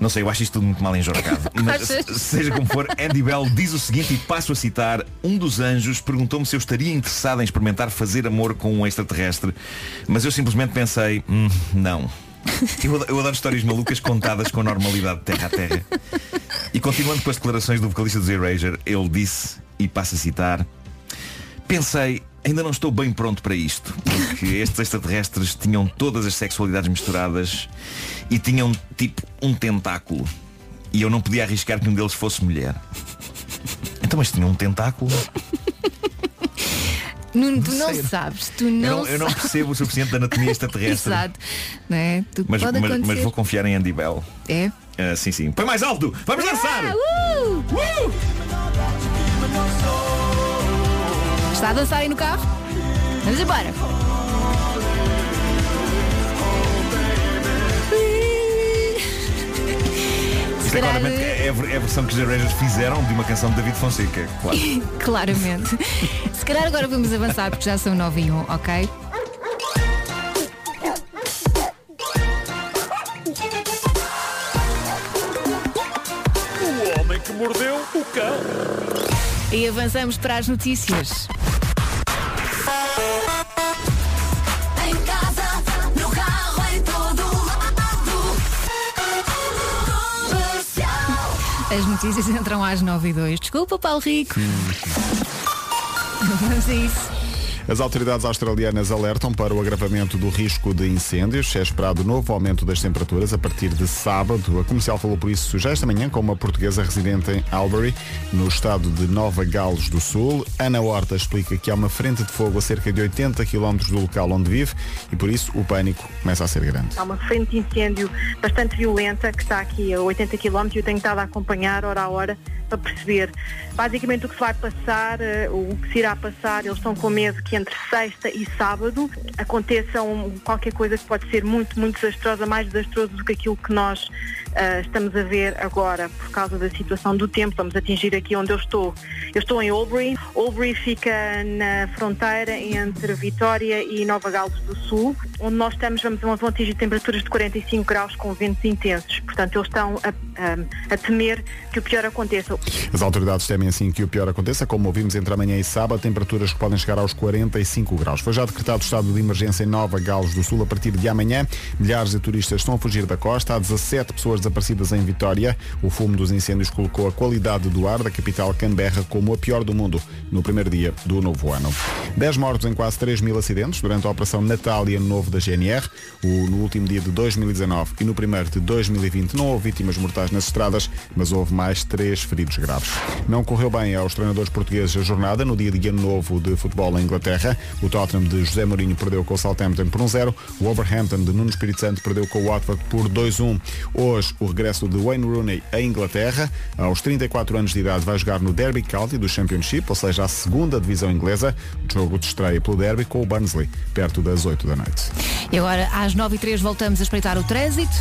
Não sei, eu acho isto tudo muito mal enjorcado. Mas seja como for, Andy Bell diz o seguinte e passo a citar, um dos anjos perguntou-me se eu estaria interessado em experimentar fazer amor com um extraterrestre, mas eu simplesmente pensei, "Hum, não. Eu adoro, eu adoro histórias malucas contadas com normalidade de terra a terra. E continuando com as declarações do vocalista dos Erasure, ele disse, e passo a citar, Pensei, ainda não estou bem pronto para isto, porque estes extraterrestres tinham todas as sexualidades misturadas e tinham tipo um tentáculo. E eu não podia arriscar que um deles fosse mulher. Então, mas tinha um tentáculo? Nuno, tu não sabes, tu Eu não, não, eu não percebo o suficiente da anatomia extraterrestre. Exato. Não é? Tudo Mas, pode mas, mas vou confiar em Andy Bell. É? Ah, sim, sim. Põe mais alto! Vamos dançar! Ah, uh! Uh! Está a dançar aí no carro? Vamos embora. Isto é claramente é, a é a versão que os Erasures fizeram de uma canção de David Fonseca, claro. Claramente. Se calhar agora vamos avançar porque já são 9 e 1, ok? O homem que mordeu o cão. E avançamos para as notícias. As notícias entram às 9 e 2. Desculpa, Paulo Rico. Vamos a isso. As autoridades australianas alertam para o agravamento do risco de incêndios. É esperado novo aumento das temperaturas a partir de sábado. A comercial falou por isso já esta manhã com uma portuguesa residente em Albury, no estado de Nova Gales do Sul. Ana Horta explica que há uma frente de fogo a cerca de 80 km do local onde vive e por isso o pânico começa a ser grande. Há uma frente de incêndio bastante violenta que está aqui a 80 km e eu tenho estado a acompanhar hora a hora para perceber basicamente o que se vai passar, eh, o que se irá passar. Eles estão com medo que entre sexta e sábado aconteça um- qualquer coisa que pode ser muito, muito desastrosa, mais desastroso do que aquilo que nós ah, estamos a ver agora por causa da situação do tempo. Vamos atingir aqui onde eu estou. Eu estou em Albury. Albury fica na fronteira entre Vitória e Nova Gales do Sul. Onde nós estamos, vamos, vão atingir temperaturas de 45 graus com ventos intensos. Portanto, eles estão a, a- a temer que o pior aconteça. As autoridades temem assim que o pior aconteça, como ouvimos entre amanhã e sábado, temperaturas que podem chegar aos 45 graus. Foi já decretado estado de emergência em Nova Gales do Sul a partir de amanhã. Milhares de turistas estão a fugir da costa. Há 17 pessoas desaparecidas em Vitória. O fumo dos incêndios colocou a qualidade do ar da capital Canberra como a pior do mundo no primeiro dia do novo ano. 10 mortos em quase 3 mil acidentes durante a Operação Natal e Ano Novo da GNR. O, no último dia de 2019 e no primeiro de 2020 não houve vítimas mortais nas estradas, mas houve mais três feridos graves. Não correu bem aos treinadores portugueses a jornada no dia de ano novo de futebol em Inglaterra. O Tottenham de José Mourinho perdeu com o Southampton por 1-0. O Wolverhampton de Nuno Espírito Santo perdeu com o Watford por 2-1. Hoje, o regresso de Wayne Rooney à Inglaterra. Aos 34 anos de idade vai jogar no Derby County do Championship, ou seja, a segunda divisão inglesa. O jogo de estreia pelo Derby com o Barnsley, perto das 8 da noite. E agora, às 9 e 3 voltamos a espreitar o trânsito.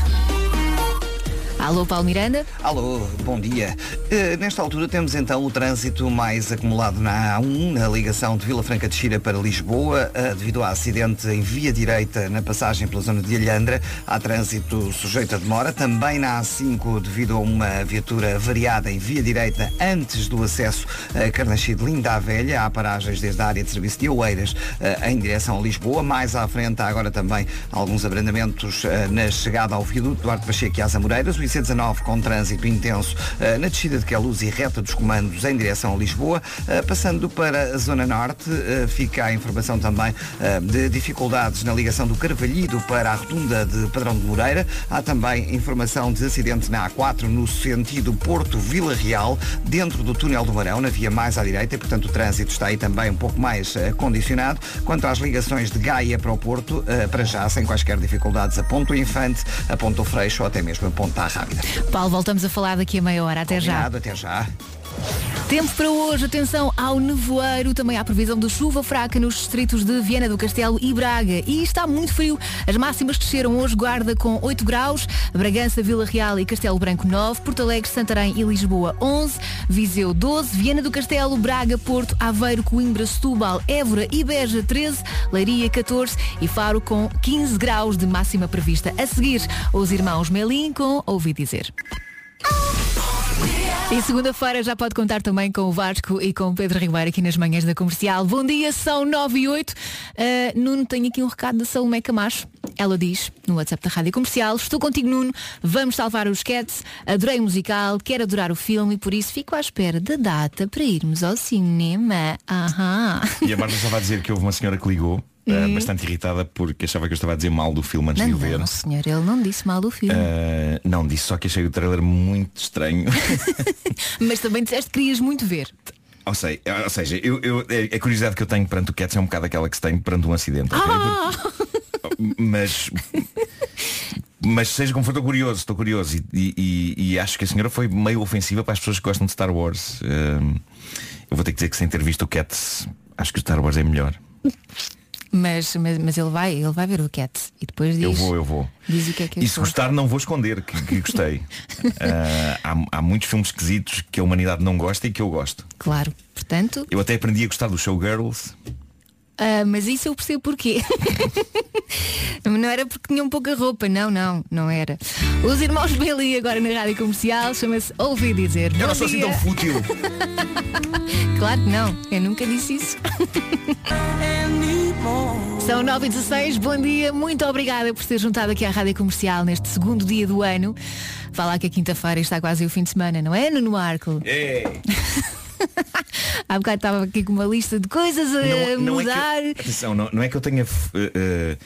Alô, Paulo Miranda. Alô, bom dia. Eh, nesta altura temos então o trânsito mais acumulado na A1, na ligação de Vila Franca de Xira para Lisboa, eh, devido ao acidente em via direita na passagem pela zona de Alhandra. Há trânsito sujeito a demora. Também na A5, devido a uma viatura variada em via direita antes do acesso a Carnachide Linda à Velha. Há paragens desde a área de serviço de Oeiras eh, em direção a Lisboa. Mais à frente há agora também alguns abrandamentos na chegada ao viaduto Duarte Pacheco e às Amoreiras. O IC19 com trânsito intenso eh, na descida de Queluz e reta dos comandos em direção a Lisboa. Eh, Passando para a Zona Norte, eh, fica a informação também de dificuldades na ligação do Carvalhido para a rotunda de Padrão de Moreira. Há também informação de acidente na A4 no sentido Porto-Vila Real, dentro do túnel do Marão, na via mais à direita, e portanto o trânsito está aí também um pouco mais condicionado. Quanto às ligações de Gaia para o Porto, para já, sem quaisquer dificuldades, a Ponto Infante, a Ponto Freixo ou até mesmo a Ponta Rápida. Paulo, voltamos a falar daqui a meia hora. Até já. Combinado, até já. Tempo para hoje, atenção ao nevoeiro, também há previsão de chuva fraca nos distritos de Viana do Castelo e Braga. E está muito frio. As máximas desceram hoje, Guarda com 8 graus, Bragança, Vila Real e Castelo Branco 9, Porto Alegre, Santarém e Lisboa 11, Viseu 12, Viana do Castelo, Braga, Porto, Aveiro, Coimbra, Setúbal, Évora e Beja 13, Leiria 14 e Faro com 15 graus de máxima prevista. A seguir, os irmãos Melim com Ouvi Dizer. E segunda-feira já pode contar também com o Vasco e com o Pedro Ribeiro aqui nas manhãs da comercial. Bom dia, são 9 e 8. Uh, Nuno, tenho aqui um recado da Salomé Camacho. Ela diz no WhatsApp da Rádio Comercial, estou contigo Nuno, vamos salvar os cats, adorei o musical, quero adorar o filme e por isso fico à espera da data para irmos ao cinema. Aham. E a Marta estava a dizer que houve uma senhora que ligou, eh, bastante irritada porque achava que eu estava a dizer mal do filme antes Não, de o ver. não, senhor, ele não disse mal do filme. Eh, não disse, só que achei o trailer muito estranho. Mas também disseste que querias muito ver. ou, sei, ou seja, eu, eu- a curiosidade que eu tenho perante o Cats é um bocado aquela que se tem perante um acidente. Ah! Mas. Mas seja como for, estou curioso, estou curioso e, e- e- acho que a senhora foi meio ofensiva para as pessoas que gostam de Star Wars. Hum, eu vou ter que dizer que sem ter visto o Cats, acho que o Star Wars é melhor. Mas, mas, mas ele vai, ele vai ver o cat e depois diz. Eu vou, eu vou. Diz o que é que E se gostar não vou esconder que, que gostei. Ah, há, há muitos filmes esquisitos que a humanidade não gosta e que eu gosto. Claro. Portanto, Eu até aprendi a gostar dos Showgirls. Ah, mas isso eu percebo porquê. não era porque tinham pouca roupa, não, não, não era. Os irmãos Beli agora na rádio comercial chama-se Ouvi Dizer. Eu Bom não sou assim dia. tão fútil. Claro que não, eu nunca disse isso. São 9 e 16 bom dia, muito obrigada por ter juntado aqui à Rádio Comercial neste segundo dia do ano. Falar que a quinta-feira está quase o fim de semana, não é, Nuno Marco? É. Há bocado estava aqui com uma lista de coisas a Não, não é mudar. eu, atenção, não, não é que eu tenha. eh,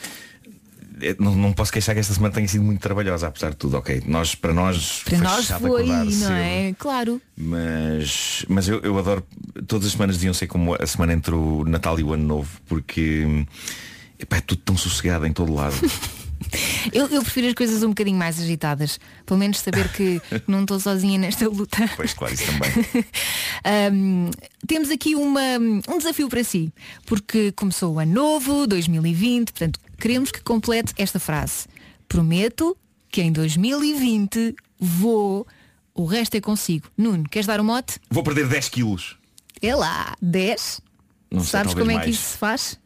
não, não posso queixar que esta semana tenha sido muito trabalhosa, apesar de tudo, ok. Nós, para nós, Para nós chato foi, não cedo. é? Claro. Mas, mas eu, eu adoro, todas as semanas deviam ser como a semana entre o Natal e o Ano Novo, porque epá, é tudo tão sossegado em todo lado. Eu, eu prefiro as coisas um bocadinho mais agitadas. Pelo menos saber que não estou sozinha nesta luta. Pois claro, isso também. Ahm, temos aqui uma- um desafio para si, porque começou o ano novo, 2020, portanto, queremos que complete esta frase. Prometo que em 2020 vou, o resto é consigo. Nuno, queres dar o mote? Vou perder 10 quilos. É lá, 10. Não sei, Sabes como é mais. que isso se faz?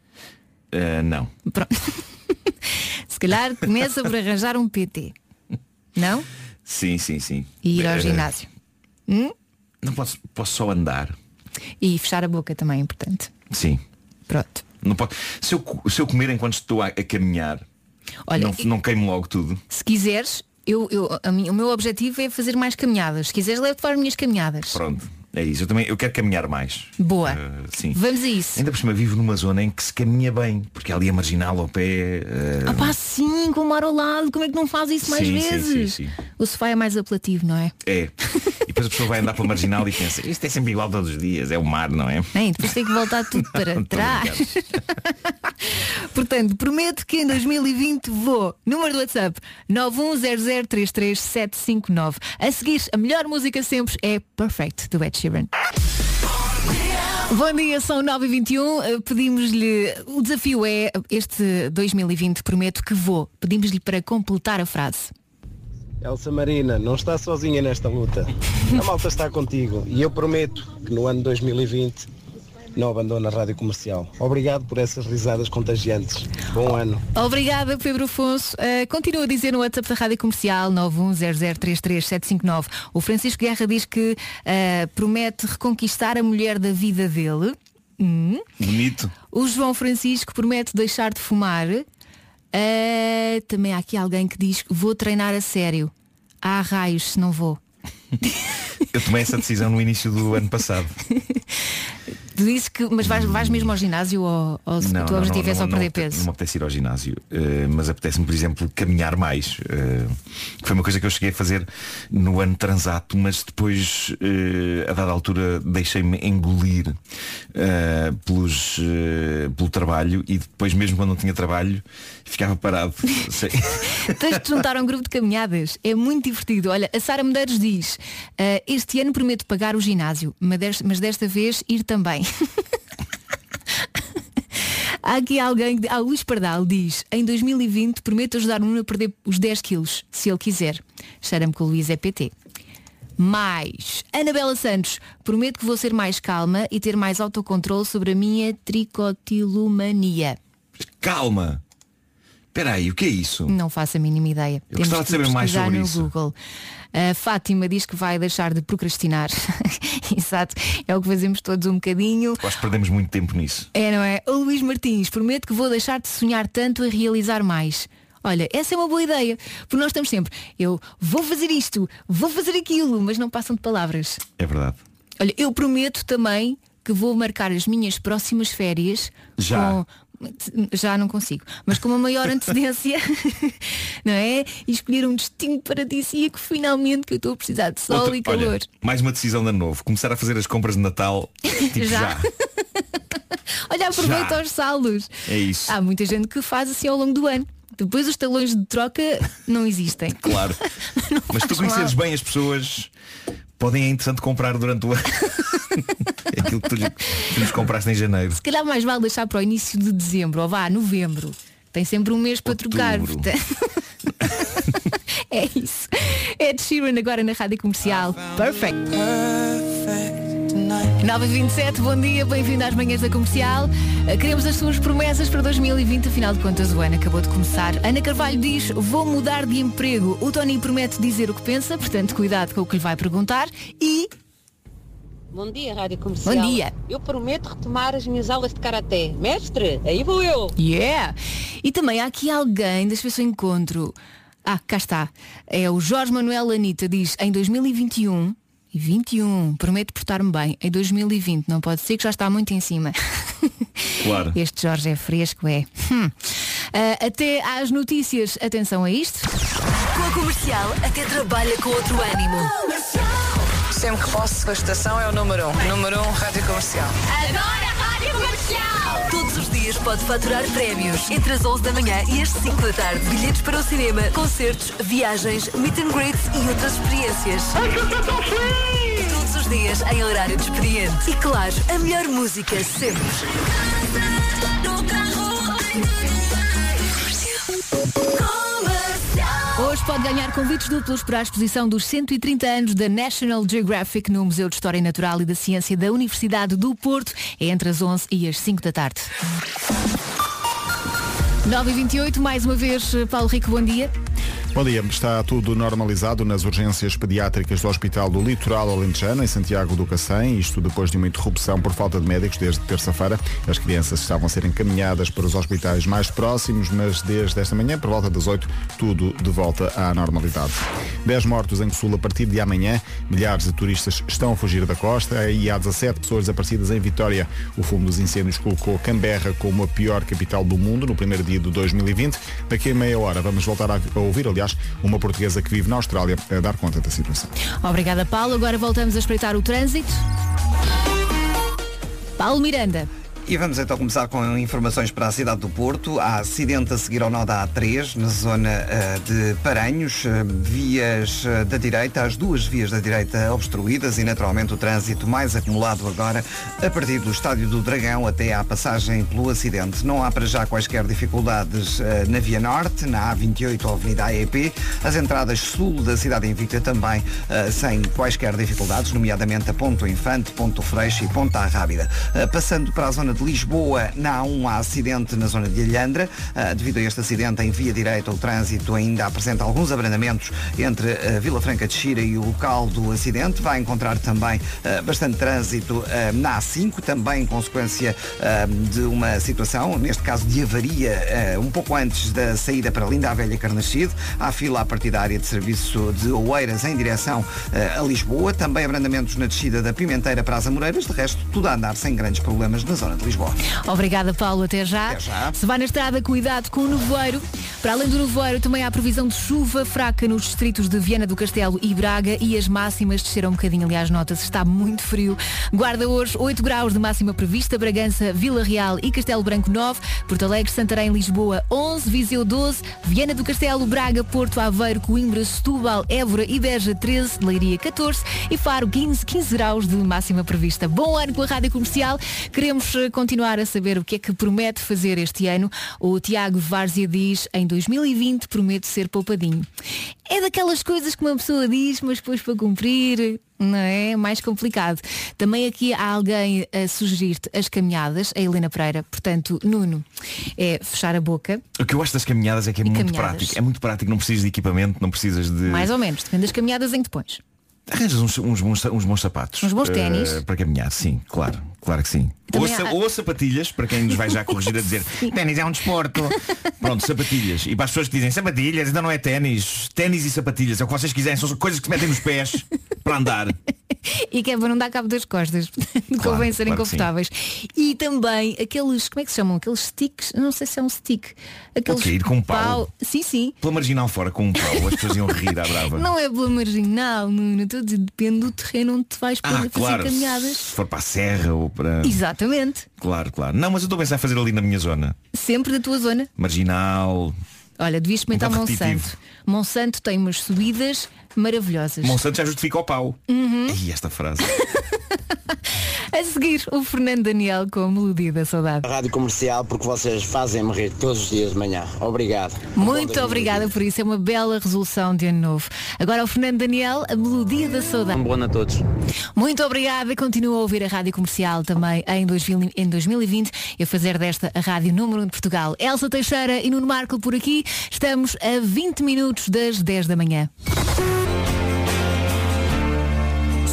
Eh, não. Pronto. Se calhar começa por arranjar um PT. Não? Sim, sim, sim. E ir ao Eh, ginásio. Hum? Não posso, posso só andar. E fechar a boca também é importante. Sim. Pronto. Não posso, se, eu, se eu comer enquanto estou a, a caminhar, Olha, não, não queimo logo tudo. Se quiseres, eu, eu- a mim- o meu objetivo é fazer mais caminhadas. Se quiseres, levo-te para as minhas caminhadas. Pronto. É isso. Eu também eu quero caminhar mais. Boa. Eh, sim. Vamos a isso. Ainda por cima vivo numa zona em que se caminha bem, porque há ali a marginal ao pé. eh, Ah pá, sim, com o mar ao lado, como é que não faz isso mais Sim, sim, vezes? sim, sim. O sofá é mais apelativo, não é? É. E depois a pessoa vai andar pela marginal e pensa, isto é sempre igual todos os dias, é o mar, não é? Nem, depois tem que voltar tudo para trás. Portanto, prometo que em 2020 vou. Número do WhatsApp 910033759. A seguir, a melhor música sempre é Perfect, do Ed Sheeran. Bom dia, são 9h21. Uh, Pedimos-lhe. O desafio é este 2020, prometo que vou. Pedimos-lhe para completar a frase. Elsa Marina, não está sozinha nesta luta. A malta está contigo e eu prometo que no ano 2020 não abandono a rádio comercial. Obrigado por essas risadas contagiantes. Bom ano. Obrigada, Pedro Afonso. Uh, continua a dizer no WhatsApp da Rádio Comercial 910033759. O Francisco Guerra diz que uh, promete reconquistar a mulher da vida dele. Hum. Bonito. O João Francisco promete deixar de fumar. Uh, também há aqui alguém que diz vou treinar a sério. Há raios se não vou. Eu tomei essa decisão no início do ano passado. Disse que, mas vais, vais mesmo ao ginásio ou, ou se o teu objetivo é só perder não, peso? Não me apetece ir ao ginásio, uh, mas apetece-me, por exemplo, caminhar mais. Uh, foi uma coisa que eu cheguei a fazer no ano transato, mas depois, uh, a dada altura, deixei-me engolir pelos, pelo trabalho e depois, mesmo quando não tinha trabalho, ficava parado. Tens de juntar um grupo de caminhadas. É muito divertido. Olha, a Sara Medeiros diz, este ano prometo pagar o ginásio, mas desta vez ir também. Há aqui alguém, a Luís Pardal diz, em 2020 prometo ajudar o Nuno a perder os 10 quilos, se ele quiser. Cheira-me que o Luís é PT. Mais, Anabela Santos, prometo que vou ser mais calma e ter mais autocontrole sobre a minha tricotilomania. Calma! Espera aí, o que é isso? Não faço a mínima ideia. Eu gostava de saber mais sobre no isso. Google. A Fátima diz que vai deixar de procrastinar. Exato. É o que fazemos todos um bocadinho. Que perdemos muito tempo nisso. É, não é? O Luís Martins, prometo que vou deixar de sonhar tanto a realizar mais. Olha, essa é uma boa ideia. Porque nós estamos sempre, eu vou fazer isto, vou fazer aquilo, mas não passam de palavras. É verdade. Olha, eu prometo também que vou marcar as minhas próximas férias Já. com já não consigo, mas com uma maior antecedência, não é? E escolher um destino paradisíaco finalmente que eu estou a precisar de sol Outra- e calor. olha, mais uma decisão de ano novo. Começar a fazer as compras de Natal. Tipo Já. já. Olha, aproveita Já. os saldos. É isso. Há muita gente que faz assim ao longo do ano. Depois os talões de troca não existem. Claro. Mas tu faz conheceres mal. bem as pessoas, podem é interessante comprar durante o ano. Aquilo que tu, lhe- tu lhes compraste em janeiro. Se calhar mais vale deixar para o início de dezembro, ou vá, novembro. Tem sempre um mês para trocar. Outubro. portanto- é isso. É de Sheeran agora na Rádio Comercial. Perfect. 927, bom dia, bem-vindo às manhãs da comercial. Uh, Queremos as suas promessas para 2020, afinal de contas o ano acabou de começar. Ana Carvalho diz, vou mudar de emprego. O Tony promete dizer o que pensa, portanto cuidado com o que lhe vai perguntar. E Bom dia, Rádio Comercial. Bom dia. Eu prometo retomar as minhas aulas de Karaté. Mestre, aí vou eu. Yeah! E também há aqui alguém, deixa eu ver se eu encontro. Ah, cá está. É o Jorge Manuel Anitta, diz em 2021 e 21, prometo portar-me bem. Em 2020, não pode ser que já está muito em cima. Claro. Este Jorge é fresco, é. Hum. Ah, até às notícias, atenção a isto. Com a comercial, até trabalha com outro ânimo. Sempre que posso, a estação é o número 1. Um. Número 1, um, Rádio Comercial. Adoro a Rádio Comercial! Todos os dias pode faturar prémios. Entre as 11 da manhã e as 5 da tarde. Bilhetes para o cinema, concertos, viagens, meet and greets e outras experiências. Todos os dias em horário de experiente. E claro, a melhor música sempre. Hoje pode ganhar convites duplos para a exposição dos 130 anos da National Geographic no Museu de História Natural e da Ciência da Universidade do Porto. É entre as 11 e as 5 da tarde. 9 e 28 mais uma vez, Paulo Rico, bom dia. Bom dia, está tudo normalizado nas urgências pediátricas do Hospital do Litoral Alentejano, em Santiago do Cacém, isto depois de uma interrupção por falta de médicos desde terça-feira. As crianças estavam a ser encaminhadas para os hospitais mais próximos, mas desde esta manhã, por volta das 8, tudo de volta à normalidade. 10 mortos em Sul a partir de amanhã, milhares de turistas estão a fugir da costa e há 17 pessoas desaparecidas em Vitória. O fumo dos incêndios colocou Canberra como a pior capital do mundo no primeiro dia de 2020. Daqui a meia hora vamos voltar a ouvir, aliás, uma portuguesa que vive na Austrália a dar conta da situação. Obrigada, Paulo. Agora voltamos a espreitar o trânsito. Paulo Miranda. E vamos então começar com informações para a cidade do Porto. Há acidente a seguir ao nó da A3, na zona eh, de Paranhos. Eh, vias eh, da direita, as duas vias da direita obstruídas e naturalmente o trânsito mais acumulado agora a partir do Estádio do Dragão até à passagem pelo acidente. Não há para já quaisquer dificuldades eh, na Via Norte, na A28 ou Avenida AEP. As entradas sul da cidade invicta também sem quaisquer dificuldades, nomeadamente a Ponto Infante, Ponto Freixo e Ponta Rábida. Passando para a zona de Lisboa, na A1 há acidente na zona de Alhandra. Ah, Devido a este acidente, em via direita, o trânsito ainda apresenta alguns abrandamentos entre a Vila Franca de Xira e o local do acidente. Vai encontrar também ah, bastante trânsito ah, na A5, também em consequência ah, de uma situação, neste caso de avaria, ah, um pouco antes da saída para Linda a Velha Carnachide. Há fila à partir da área de serviço de Oeiras em direção ah, a Lisboa. Também abrandamentos na descida da Pimenteira para as Amoreiras. De resto, tudo a andar sem grandes problemas na zona de Lisboa. Obrigada, Paulo. Até já. Até já. Se vai na estrada, cuidado com o nevoeiro. Para além do nevoeiro, também há previsão de chuva fraca nos distritos de Viana do Castelo e Braga e as máximas desceram um bocadinho. Aliás, nota-se, está muito frio. Guarda hoje 8 graus de máxima prevista, Bragança, Vila Real e Castelo Branco 9, Porto Alegre, Santarém, Lisboa 11, Viseu 12, Viana do Castelo, Braga, Porto, Aveiro, Coimbra, Setúbal, Évora e Beja 13, Leiria 14 e Faro 15, 15 graus de máxima prevista. Bom ano com a Rádio Comercial. Queremos eh, continuar a saber o que é que promete fazer este ano. O Tiago Várzea diz, em 2020 prometo ser poupadinho. É daquelas coisas que uma pessoa diz, mas depois para cumprir, não é? Mais complicado. Também aqui há alguém a sugerir-te as caminhadas, a Helena Pereira. Portanto, Nuno, é fechar a boca, O que eu acho das caminhadas é que é E muito caminhadas? prático. É muito prático, não precisas de equipamento, não precisas de. mais ou menos, depende das caminhadas em que te pões. Arranjas uns, uns bons, uns bons sapatos. Uns bons eh, ténis. para caminhar, sim, claro, claro que sim. Ou, Também há- ou sapatilhas, para quem nos vai já corrigir a dizer ténis é um desporto. Pronto, sapatilhas. E para as pessoas que dizem sapatilhas, ainda não é ténis. Ténis e sapatilhas, é o que vocês quiserem, são coisas que se metem nos pés para andar. E que é para não dar cabo das costas. Convém serem claro confortáveis. E também aqueles, como é que se chamam? Aqueles sticks, não sei se é um stick. Aqueles Ok, ir com um pau. Sim, sim. Pela marginal fora com um pau, as pessoas iam rir à brava. Não é pela marginal, Nuno. Estou depende do terreno onde te vais Ah, fazer claro. caminhadas. Se for para a serra ou para. Exatamente. Claro, claro. Não, mas eu estou a pensar em fazer ali na minha zona. Sempre da tua zona. Marginal. Olha, devias experimentar Um Monsanto. Monsanto tem umas subidas maravilhosas. Monsanto já justifica o pau. Uhum. E esta frase. A seguir, o Fernando Daniel com a melodia da saudade. Rádio Comercial porque vocês fazem-me rir todos os dias de manhã. Obrigado. Muito obrigada por isso, é uma bela resolução de ano novo. Agora o Fernando Daniel, a melodia da saudade. Um bom ano a todos. Muito obrigada, continua a ouvir a Rádio Comercial também em, 2000 em 2020 e a fazer desta a Rádio Número 1 de Portugal. Elsa Teixeira e Nuno Marco por aqui, estamos a 20 minutos das 10 da manhã.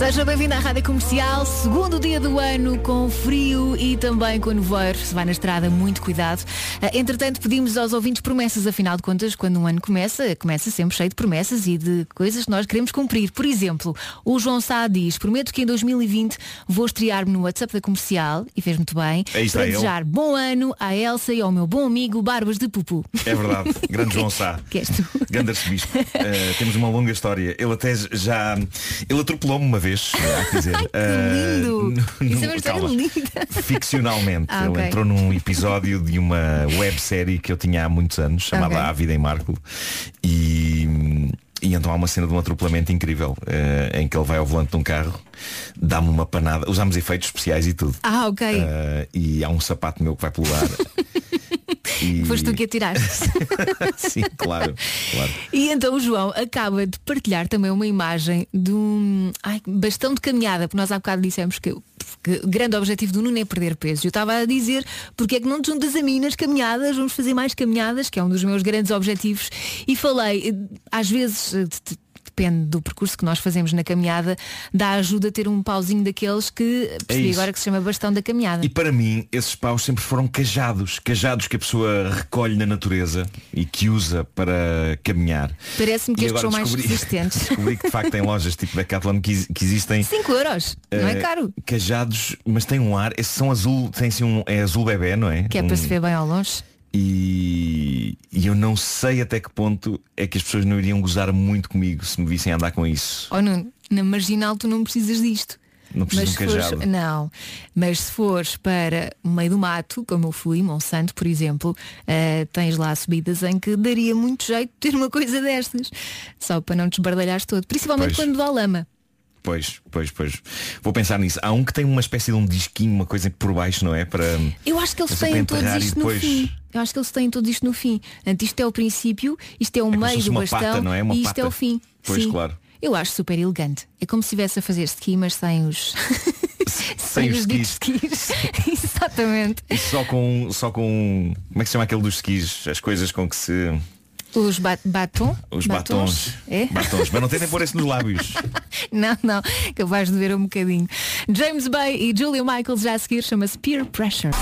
Seja bem-vindo à Rádio Comercial, segundo dia do ano, com frio e também com nevoeiro. Se vai na estrada, muito cuidado. Ah, Entretanto, pedimos aos ouvintes promessas, afinal de contas, quando um ano começa, começa sempre cheio de promessas e de coisas que nós queremos cumprir. Por exemplo, o João Sá diz, prometo que em 2020 vou estrear-me no WhatsApp da Comercial, e fez muito bem, Aí está para desejar bom ano à Elsa e ao meu bom amigo Barbas de Pupu. É verdade. Grande João Sá. Que és tu. Grande arcebispo. Eh, temos uma longa história. Ele até já. Ele atropelou-me uma vez, há que dizer. Eh, Lindo! no- Isso é uma história calma. linda. Ficcionalmente. Ah, Ele entrou num episódio de uma websérie que eu tinha há muitos anos, chamada Ok. A Vida em Marco. E. E então há uma cena de um atropelamento incrível eh, em que ele vai ao volante de um carro, dá-me uma panada, usamos efeitos especiais e tudo. Ah, ok. Eh, e há um sapato meu que vai pelo ar. e... Foste tu que atiraste. Sim, claro, claro. E então o João acaba de partilhar também uma imagem de um ai, bastão de caminhada, porque nós há bocado dissemos que, que o grande objetivo do Nuno é perder peso. Eu estava a dizer porque é que não te juntas a mim nas caminhadas, vamos fazer mais caminhadas, que é um dos meus grandes objetivos. E falei, eh, às vezes eh, depende do percurso que nós fazemos na caminhada, dá ajuda a ter um pauzinho daqueles que percebi É agora que se chama bastão da caminhada. E para mim, esses paus sempre foram cajados, cajados que a pessoa recolhe na natureza e que usa para caminhar. Parece-me que E estes são mais resistentes. Descobri que de facto em lojas tipo Decathlon que, que existem 5 euros, não é eh, caro. cajados, mas tem um ar, esses são azul, tem assim um, é azul bebê, não é? Que é Um- para se ver bem ao longe. E, e eu não sei até que ponto é que as pessoas não iriam gozar muito comigo se me vissem andar com isso. Oh Nuno, na marginal tu não precisas disto. Não Mas preciso de um fores, cajado. não, mas se fores para o meio do mato, como eu fui, Monsanto, por exemplo, eh, tens lá subidas em que daria muito jeito ter uma coisa destas, só para não te esbardalhares todo, principalmente Pois. quando dá lama. Pois, pois, pois. Vou pensar nisso. Há um que tem uma espécie de um disquinho, uma coisa por baixo, não é? Para. Eu acho que eles têm todos isto depois- no fim. Eu acho que eles têm todos isto no fim. Portanto, isto é o princípio, isto é o se meio do bastão pata, não é? Uma e isto pata. é o fim. Pois, Sim. claro. Eu acho super elegante. É como se estivesse a fazer ski, mas sem os. Sem os ditos skis. Exatamente. E só com. Só com. Como é que se chama aquele dos skis? As coisas com que se. Os ba batom? Os batons. É? Batons. Mas não tentem pôr esse nos lábios. Não, não, capaz de ver um bocadinho. James Bay e Julia Michaels já a seguir chama-se Peer Pressure.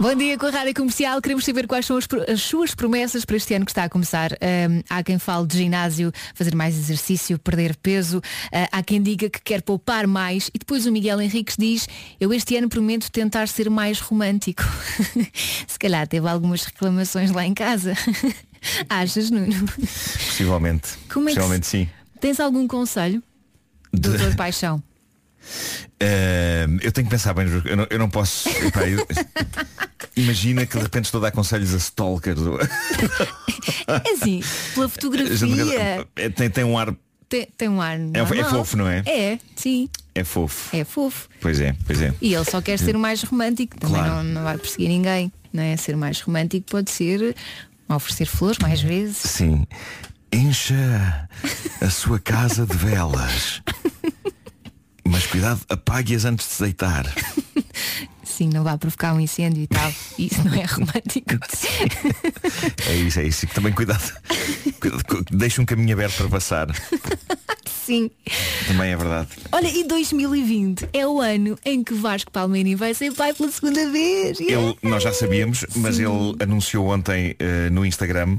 Bom dia com a Rádio Comercial. Queremos saber quais são as, as suas promessas para este ano que está a começar. Ahm, há quem fale de ginásio, fazer mais exercício, perder peso. Ah, há quem diga que quer poupar mais. E depois o Miguel Henriques diz, eu este ano prometo tentar ser mais romântico. Se calhar teve algumas reclamações lá em casa. Achas, Nuno? Possivelmente. Como é que Possivelmente sim. Tens algum conselho? Doutor Paixão. Ehm, eu tenho que pensar bem, eu não, eu não posso. epá, eu- imagina que de repente estou a dar conselhos a stalkers. É assim, pela fotografia É, tem, tem um ar. tem, tem um ar é normal. fofo, não é? É, sim, É fofo. é fofo. Pois é, pois é. E ele só quer ser mais romântico, também Claro. não, não vai perseguir ninguém. Não é? Ser mais romântico pode ser oferecer flores mais vezes. Sim. Encha a sua casa de velas. Mas cuidado, apague-as antes de se deitar. Sim, não vai provocar um incêndio e tal. Isso não é romântico. É isso, é isso. E também cuidado. cuidado Deixa um caminho aberto para passar. Sim. Também é verdade. Olha, e 2020 é o ano em que Vasco Palmeirinho vai ser pai pela segunda vez. Ele, nós já sabíamos, mas ele anunciou ontem eh, no Instagram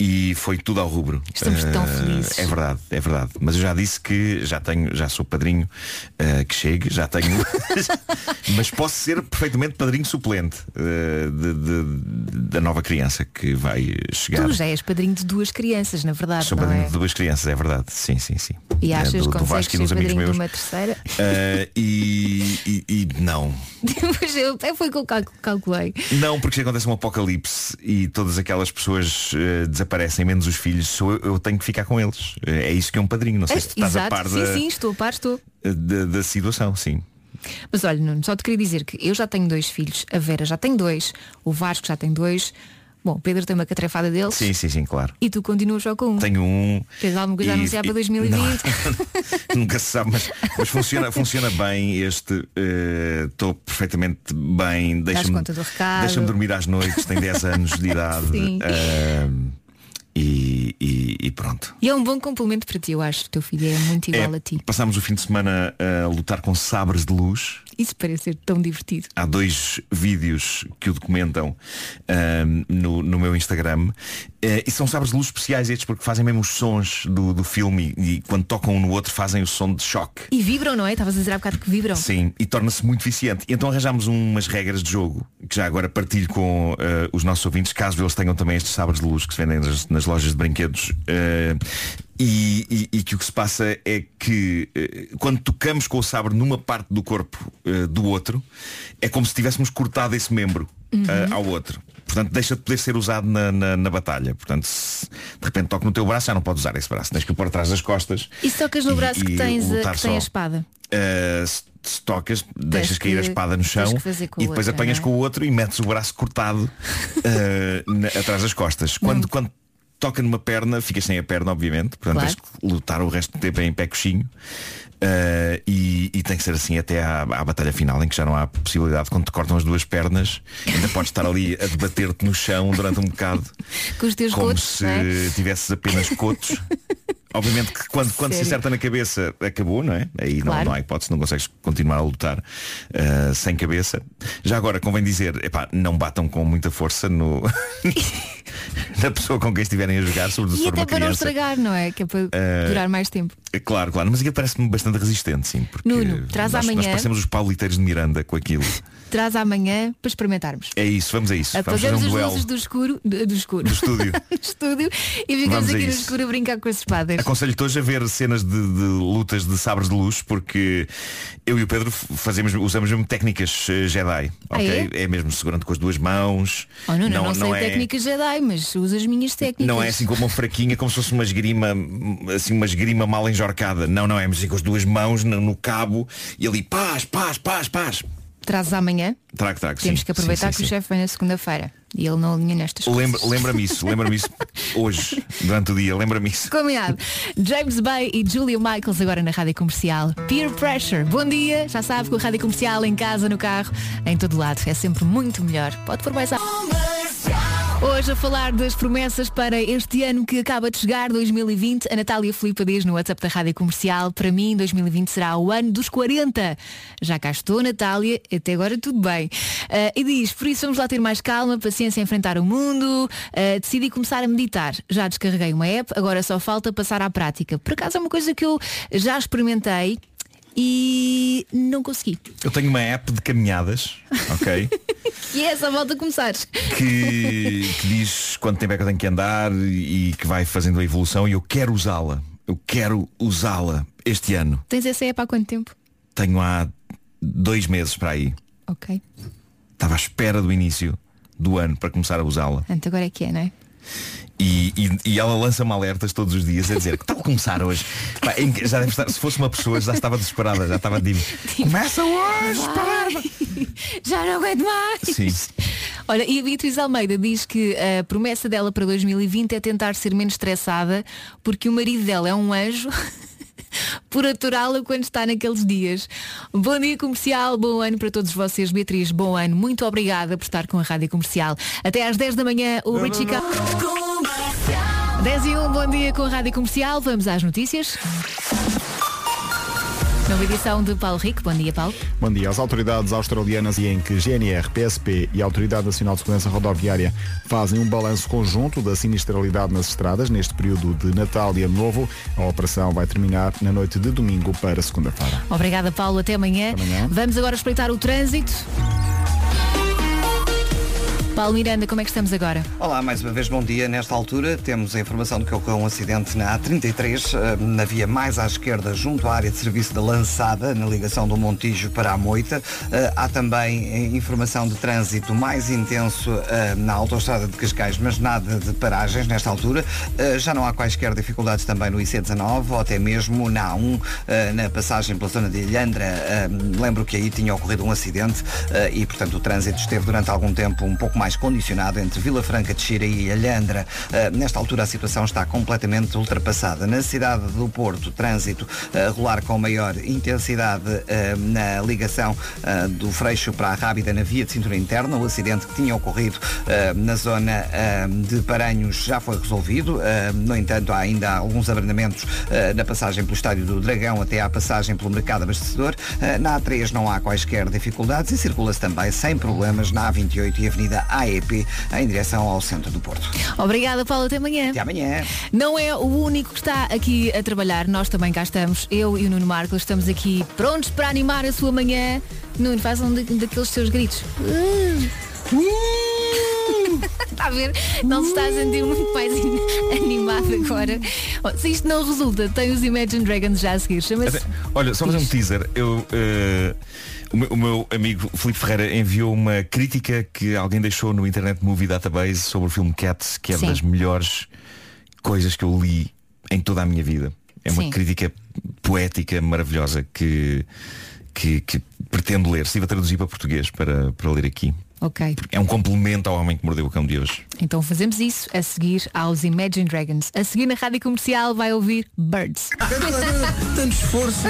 e foi tudo ao rubro. Estamos tão Eh, felizes. É verdade, é verdade. Mas eu já disse que já tenho, já sou padrinho eh, que chegue, já tenho. mas posso ser perfeitamente padrinho suplente de- de- da nova criança que vai chegar. Tu já és padrinho de duas crianças, na verdade, Sou padrinho é? de duas crianças, é verdade. Sim, sim, sim. E Eh, achas do, que do consegues Vasco e dos amigos meus. uma terceira? Eh, e, e- e não. Mas eu, é foi que eu cal- calculei. Não, porque se acontece um apocalipse e todas aquelas pessoas eh, desaparecem, menos os filhos, sou eu, eu tenho que ficar com eles. Eh, É isso que é um padrinho. Não sei se tu estás a Exato, par sim, da, sim, estou a par, estou. da, da situação, sim. Mas olha, Nuno, só te queria dizer que eu já tenho dois filhos, a Vera já tem dois, o Vasco já tem dois, bom, Pedro tem uma catrefada deles Sim, sim, sim, claro. e tu continuas só com um. Tenho um. Tens alguma coisa a e- anunciar para e- 2020? não, nunca se sabe, mas, mas funciona, funciona bem este. eh, Estou perfeitamente bem. Deixa-me deixa dormir às noites, tem 10 anos de idade. Sim. eh, e, e- e pronto. E é um bom complemento para ti, eu acho. O teu filho é muito igual a ti. Passámos o fim de semana a lutar com sabres de luz. Isso parece ser tão divertido. Há dois vídeos que o documentam ahm, no, no meu Instagram Eh, e são sabres de luz especiais estes porque fazem mesmo os sons do, do filme e, e quando tocam um no outro fazem o som de choque. E vibram, não é? Estavas a dizer há bocado que vibram. Sim, e torna-se muito eficiente. E então arranjámos umas regras de jogo que já agora partilho com eh, os nossos ouvintes, caso eles tenham também estes sabres de luz que se vendem nas, nas lojas de brinquedos. eh, e, e- e que o que se passa é que quando tocamos com o sabre numa parte do corpo do outro, é como se tivéssemos cortado esse membro Uhum. ao outro. Portanto, deixa de poder ser usado na, na- na batalha. Portanto, se de repente toca no teu braço, já não podes usar esse braço. Tens que o pôr atrás das costas. E se tocas no E- braço que tens lutar que tem a espada? Uh, se, se tocas, deixas que- cair a espada no tens chão e depois outra, apanhas é? com o outro e metes o braço cortado uh, na- atrás das costas. Quando, quando toca numa perna, ficas sem a perna, obviamente, portanto Claro. tens que lutar o resto do tempo em pé coxinho. Uh, e, e tem que ser assim até à, à batalha final em que já não há possibilidade quando te cortam as duas pernas ainda podes estar ali a debater-te no chão durante um bocado Com os teus como cotos, se é? tivesses apenas cotos Obviamente que quando, quando se acerta na cabeça acabou, não é? Aí não, Claro. não há hipótese, não consegues continuar a lutar uh, sem cabeça. Já agora convém dizer, epá, não batam com muita força no na pessoa com quem estiverem a jogar, sobretudo se E for até uma para não criança. estragar, não é? Que é para Eh, durar mais tempo. É Claro, claro, mas aquilo parece-me bastante resistente, sim. Porque Nuno, traz nós, nós amanhã- parecemos os pauliteiros de Miranda com aquilo. Traz amanhã para experimentarmos. É isso, vamos a isso. Vamos fazer Apagamos um as duelo luzes do escuro, do, do escuro. do estúdio. do estúdio e ficamos Vamos a aqui no escuro a brincar com as espadas. Ver. Aconselho-te hoje a ver cenas de, de lutas de sabres de luz, porque eu e o Pedro fazemos, usamos mesmo técnicas eh, Jedi. Ah, ok? É? mesmo segurando com as duas mãos. Oh, não, não, não, sei é, técnicas Jedi, mas usa as minhas técnicas. Não é assim como uma fraquinha, como se fosse uma esgrima, assim, uma esgrima mal enjorcada. Não, não é, mas assim com as duas mãos no, no cabo e ali paz, paz, paz, paz. Trazes amanhã? Trago, trago. Temos sim, que aproveitar sim, sim, que o chefe vem na segunda-feira e ele não alinha nestas coisas. Lembra- Lembra-me isso, lembra-me isso hoje, durante o dia, lembra-me isso. Combinado. James Bay e Julia Michaels agora na Rádio Comercial. Peer Pressure. Bom dia. Já sabe, com a Rádio Comercial em casa, no carro, em todo lado. É sempre muito melhor. Pode pôr mais alto. Hoje a falar das promessas para este ano que acaba de chegar, 2020, a Natália Filipe diz no WhatsApp da Rádio Comercial, para mim 2020 será o ano dos 40. Já cá estou, Natália, até agora tudo bem. Ah, e diz, por isso vamos lá ter mais calma, paciência enfrentar o mundo, ah, decidi começar a meditar. Já descarreguei uma app, agora só falta passar à prática. Por acaso é uma coisa que eu já experimentei e não consegui. Eu tenho uma app de caminhadas, ok? E é essa volta a começares. que, que diz quanto tempo é que eu tenho que andar e que vai fazendo a evolução e eu quero usá-la. Eu quero usá-la este ano. Tens essa app há quanto tempo? Tenho há dois meses para aí. Ok. Estava à espera do início do ano para começar a usá-la. Antes agora é que é, não é? E, e- e ela lança-me alertas todos os dias a dizer que tal começar hoje. Pá, já deve estar, se fosse uma pessoa já estava desesperada, já estava de Começa hoje. Já não aguento mais. Sim. Olha, e a Beatriz Almeida diz que a promessa dela para 2020 é tentar ser menos estressada porque o marido dela é um anjo por aturá-la quando está naqueles dias. Bom dia comercial, bom ano para todos vocês. Beatriz, bom ano. Muito obrigada por estar com a Rádio Comercial. Até às 10 da manhã, o Richie Cal- 10 e 1, bom dia com a Rádio Comercial. Vamos às notícias. Nova edição de Paulo Rico. Bom dia, Paulo. Bom dia. As autoridades australianas e em que GNR, PSP e a Autoridade Nacional de Segurança Rodoviária fazem um balanço conjunto da sinistralidade nas estradas neste período de Natal e Ano Novo. A operação vai terminar na noite de domingo para segunda-feira. Obrigada, Paulo. Até amanhã. Até amanhã. Vamos agora espreitar o trânsito. Paulo Miranda, como é que estamos agora? Olá, mais uma vez bom dia. Nesta altura temos a informação de que ocorreu um acidente na A33, eh, na via mais à esquerda, junto à área de serviço da Lançada, na ligação do Montijo para a Moita. Eh, Há também eh, informação de trânsito mais intenso na autoestrada de Cascais, mas nada de paragens nesta altura. Já não há quaisquer dificuldades também no IC19 ou até mesmo na A1, eh, na passagem pela zona de Ilhandra. Lembro que aí tinha ocorrido um acidente e, portanto, o trânsito esteve durante algum tempo um pouco mais condicionado entre Vila Franca de Xira e Alhandra. Uh, nesta altura a situação está completamente ultrapassada. Na cidade do Porto, trânsito a rolar com maior intensidade uh, na ligação uh, do Freixo para a Rábida na via de cintura interna. O acidente que tinha ocorrido uh, na zona uh, de Paranhos já foi resolvido. Uh, no entanto, há ainda alguns abrandamentos uh, na passagem pelo Estádio do Dragão até à passagem pelo Mercado Abastecedor. Uh, na A3 não há quaisquer dificuldades e circula-se também sem problemas na A28 e Avenida AEP em direção ao centro do Porto. Obrigada, Paulo. Até amanhã. Até amanhã. Não é o único que está aqui a trabalhar. Nós também cá estamos. Eu e o Nuno Marcos estamos aqui prontos para animar a sua manhã. Nuno, faz um da- daqueles seus gritos. Está a ver? Não se está a sentir muito mais animado agora. Oh, se isto não resulta, tem os Imagine Dragons já a seguir. Chama-se. Olha, só fazer um teaser. Eu, eh, o, meu, o meu amigo Filipe Ferreira enviou uma crítica que alguém deixou no Internet Movie Database sobre o filme Cats, que é Sim. das melhores coisas que eu li em toda a minha vida. É uma Sim. crítica poética maravilhosa que, que, que pretendo ler. Estive a traduzir para português para, para ler aqui. Ok. É um complemento ao homem que mordeu o cão de hoje. Então fazemos isso a seguir aos Imagine Dragons. A seguir na rádio comercial vai ouvir Birds. Tanto esforço.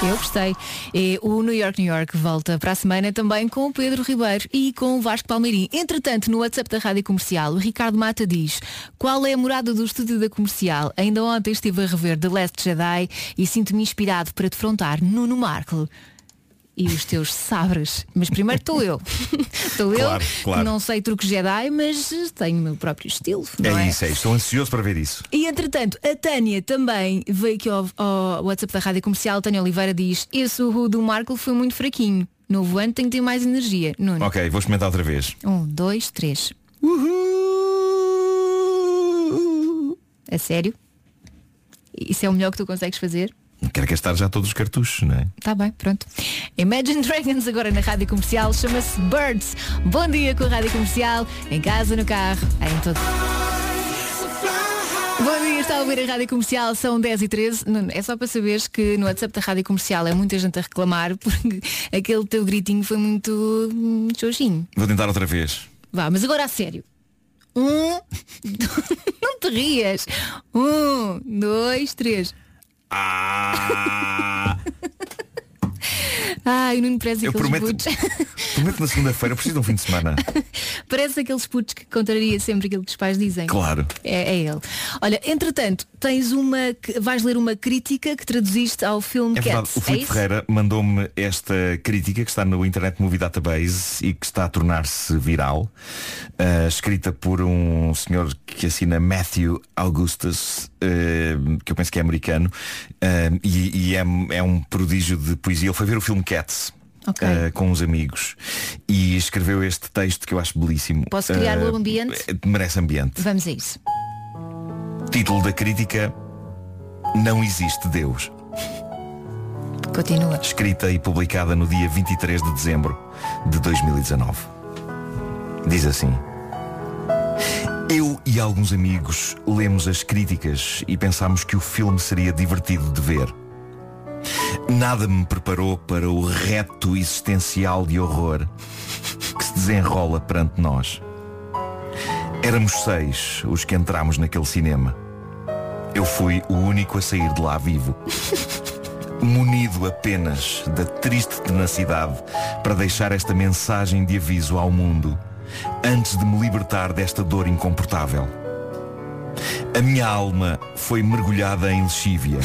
Eu gostei. E o New York, New York volta para a semana também com o Pedro Ribeiro e com o Vasco Palmeirim. Entretanto, no WhatsApp da Rádio Comercial, o Ricardo Mata diz qual é a morada do estúdio da Comercial? Ainda ontem estive a rever The Last Jedi e sinto-me inspirado para defrontar Nuno Marco. E os teus sabres. Mas primeiro estou eu. Estou Claro, eu, claro. não sei truque Jedi, mas tenho o meu próprio estilo. não é é? isso, é. Estou ansioso para ver isso. E entretanto, a Tânia também veio aqui ao, ao WhatsApp da Rádio Comercial. Tânia Oliveira diz: Esse Uhu do Marco foi muito fraquinho. Novo ano tem que ter mais energia. Nuno. Ok, vou experimentar outra vez. Um, dois, três. A sério? Isso é o melhor que tu consegues fazer? Quero gastar já todos os cartuchos, não é? Tá bem, pronto. Imagine Dragons agora na Rádio Comercial chama-se Birds. Bom dia com a Rádio Comercial, em casa, no carro, em todo. Bom dia, está a ouvir a Rádio Comercial, são 10 e 13 Nuno, É só para saberes que no WhatsApp da Rádio Comercial é muita gente a reclamar porque aquele teu gritinho foi muito hum, xoxinho. Vou tentar outra vez. Vá, mas agora a sério. Um, não te rias. Um, dois, três. Ah! Ai, o Nuno parece Eu aqueles prometo, putos. prometo na segunda-feira, preciso de um fim de semana. parece aqueles putos que contraria sempre aquilo que os pais dizem. Claro. É, é ele. Olha, entretanto, tens uma. vais ler uma crítica que traduziste ao filme É Cats. o é Filipe isso? Ferreira mandou-me esta crítica que está no Internet Movie Database e que está a tornar-se viral, ah, escrita por um senhor que assina Matthew Augustus, ah, que eu penso que é americano, ah, e, e é, é um prodígio de poesia. Ele foi ver o filme Cats. Ok. ah, com uns amigos e escreveu este texto que eu acho belíssimo. Posso criar Ah, o ambiente? Merece ambiente. Vamos a isso. Título da crítica Não existe Deus. Continua. Escrita e publicada no dia 23 de dezembro de 2019. Diz assim. Eu e alguns amigos lemos as críticas e pensámos que o filme seria divertido de ver. Nada me preparou para o reto existencial de horror que se desenrola perante nós. Éramos seis os que entramos naquele cinema. Eu fui o único a sair de lá vivo. Munido apenas da triste tenacidade para deixar esta mensagem de aviso ao mundo antes de me libertar desta dor incomportável. A minha alma foi mergulhada em lexívia.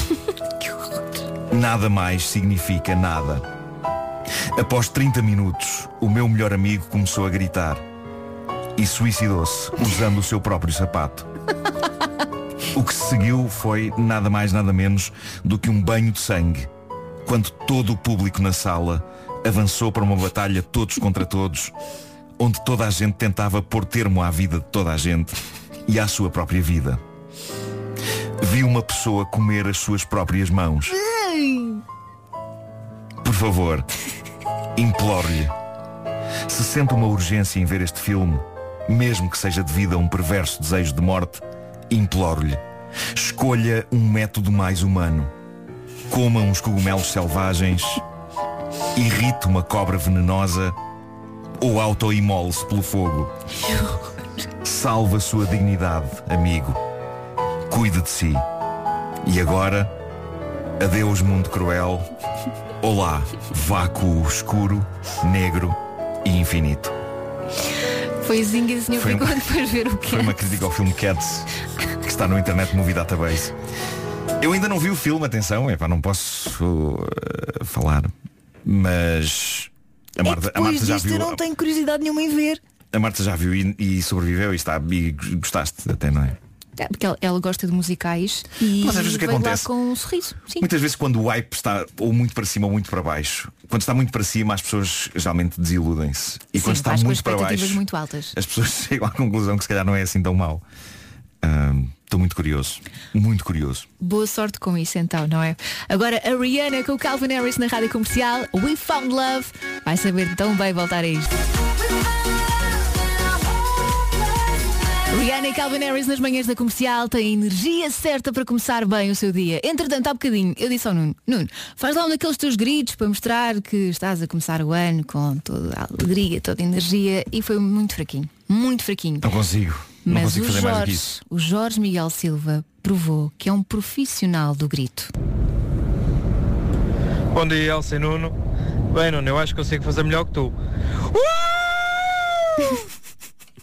Nada mais significa nada. Após 30 minutos, o meu melhor amigo começou a gritar e suicidou-se usando o seu próprio sapato. O que se seguiu foi nada mais nada menos do que um banho de sangue, quando todo o público na sala avançou para uma batalha todos contra todos, onde toda a gente tentava pôr termo à vida de toda a gente e à sua própria vida. Vi uma pessoa comer as suas próprias mãos. Por favor, imploro-lhe. Se sente uma urgência em ver este filme, mesmo que seja devido a um perverso desejo de morte, imploro-lhe. Escolha um método mais humano. Coma uns cogumelos selvagens, irrite uma cobra venenosa ou auto-imole-se pelo fogo. Salve a sua dignidade, amigo. Cuide de si. E agora, adeus mundo cruel. Olá, vácuo escuro, negro e infinito. Foi zinga, senhor, Foi quando foi ver o que Foi uma crítica ao filme Cats, que está no Internet Movie Database. Eu ainda não vi o filme, atenção, epá, não posso uh, falar. Mas a Marta, a Depois Marta já viu. eu não tenho curiosidade nenhuma em ver. A Marta já viu e, e sobreviveu e está e gostaste até, não é? É, Porque ela, ela gosta de musicais e Mas às vezes o que acontece- com um sorriso. Sim. Muitas vezes quando o hype está ou muito para cima ou muito para baixo, quando está muito para cima as pessoas geralmente desiludem-se. E Sim, quando está muito para baixo, muito altas. as pessoas chegam à conclusão que se calhar não é assim tão mau. Ahm, Estou muito curioso. Muito curioso. Boa sorte com isso então, não é? Agora a Rihanna com o Calvin Harris na rádio comercial, We Found Love, vai saber tão bem voltar a isto. Rihanna e Calvin Harris nas manhãs da comercial têm a energia certa para começar bem o seu dia. Entretanto, há bocadinho, eu disse ao Nuno, Nuno, faz lá um daqueles teus gritos para mostrar que estás a começar o ano com toda a alegria, toda a energia e foi muito fraquinho, muito fraquinho. Não consigo. Não Mas consigo o fazer mais do que Jorge, isso. o Jorge Miguel Silva provou que é um profissional do grito. Bom dia, Elsa e Nuno. Bem, Nuno, eu acho que consigo fazer melhor que tu.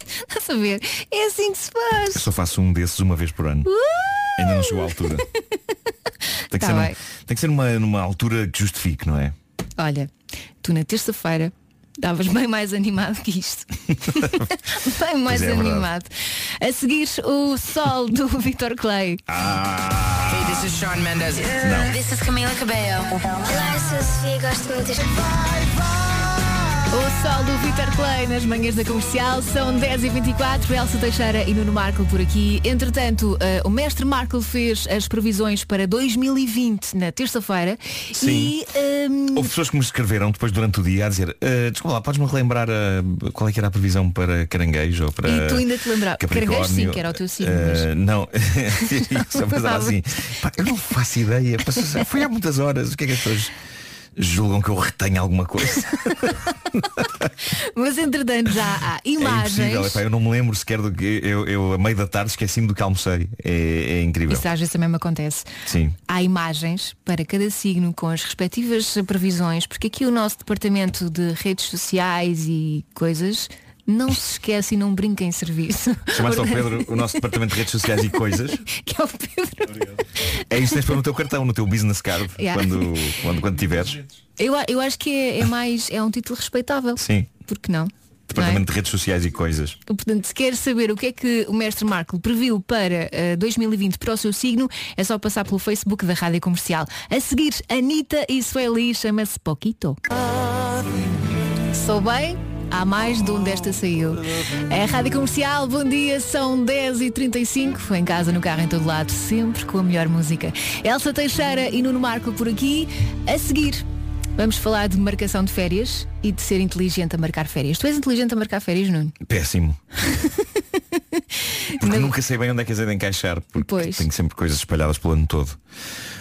Estás a ver? É assim que se faz. Eu só faço um desses uma vez por ano. Ainda não chegou à altura. Tem que Tá ser, num- tem que ser numa, numa altura que justifique, não é? Olha, tu na terça-feira estavas bem mais animado que isto. bem mais é, é animado. A seguir o sol do Victor Clay. Ah. Hey, this is Sean Mendes. Não. This is Camila Cabello. Olá, eu sou a Sofia gosto muito deste. O sol do Vitor Clay nas manhãs da comercial são 10h24, Elsa Teixeira e Nuno Marco por aqui. Entretanto, eh, o mestre Marco fez as previsões para 2020 na terça-feira Sim. e ehm, Houve pessoas que me escreveram depois durante o dia a dizer "Ah, Desculpa lá, podes-me relembrar ah, qual é que era a previsão para caranguejo ou para E tu ainda te lembrava- Capricórnio?" Caranguejo, sim, que era o teu signo, mas- Não, só pensava assim "Pá, Eu não faço ideia Foi há muitas horas O que é que as pessoas julgam que eu retenho alguma coisa? mas entretanto já há É imagens. impossível, epá, eu não me lembro sequer do que eu, eu a meio da tarde esqueci-me do que almocei. É, é incrível. Isso às vezes também me acontece. Sim. Há imagens para cada signo com as respectivas previsões, porque aqui o nosso departamento de redes sociais e coisas não se esquece e não brinca em serviço. Chamaste ao Pedro o nosso departamento de redes sociais e coisas. que é o Pedro. É isso que tens para no teu cartão, no teu business card, Yeah. quando, quando, quando tiveres. Eu, a- eu acho que é, é mais, é um título respeitável. Sim. Porque não? Departamento de redes sociais e coisas. Portanto, se quer saber o que é que o mestre Marco previu para eh, 2020 para o seu signo, é só passar pelo Facebook da Rádio Comercial. A seguir, Anitta e Sueli chama-se Poquito. Sou bem? Há mais de onde esta saiu. É a Rádio Comercial, bom dia, são 10h35, em casa, no carro, em todo lado, sempre com a melhor música. Elsa Teixeira e Nuno Marco por aqui. A seguir, vamos falar de marcação de férias e de ser inteligente a marcar férias. Tu és inteligente a marcar férias, Nuno? Péssimo. Porque nunca sei bem onde é que as hei de encaixar, porque Pois. tenho sempre coisas espalhadas pelo ano todo.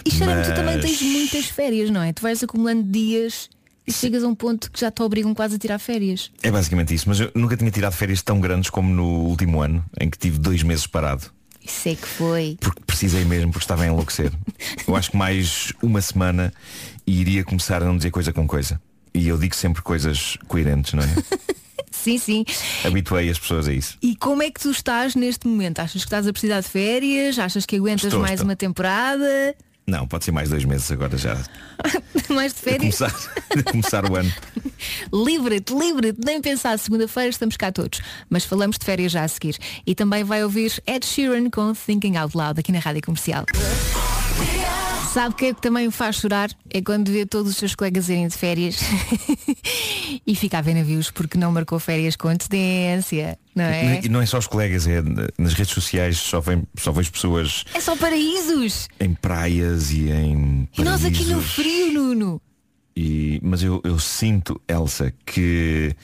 E cheira-me tu também Mas- tens muitas férias, não é? Tu vais acumulando dias e chegas a um ponto que já te obrigam quase a tirar férias. É basicamente isso, mas eu nunca tinha tirado férias tão grandes como no último ano, em que tive dois meses parado. Isso é que foi. Porque precisei mesmo, porque estava a enlouquecer. Eu acho que mais uma semana e iria começar a não dizer coisa com coisa. E eu digo sempre coisas coerentes, não é? Sim, sim. Habituei as pessoas a isso. E como é que tu estás neste momento? Achas que estás a precisar de férias? Achas que aguentas Estou, mais estou. uma temporada? Não, pode ser mais dois meses agora já. mais de férias? começar, a começar o ano. Livra-te, livra-te, nem pensar, segunda-feira estamos cá todos. Mas falamos de férias já a seguir. E também vai ouvir Ed Sheeran com Thinking Out Loud aqui na Rádio Comercial. Sabe o que é que também me faz chorar? É quando vê todos os seus colegas irem de férias e fica a ver navios porque não marcou férias com antecedência, não é? E não é só os colegas, é nas redes sociais só, vem, só vejo pessoas É só paraísos! em praias e em E nós aqui no frio, Nuno! E- mas eu, eu sinto, Elsa, que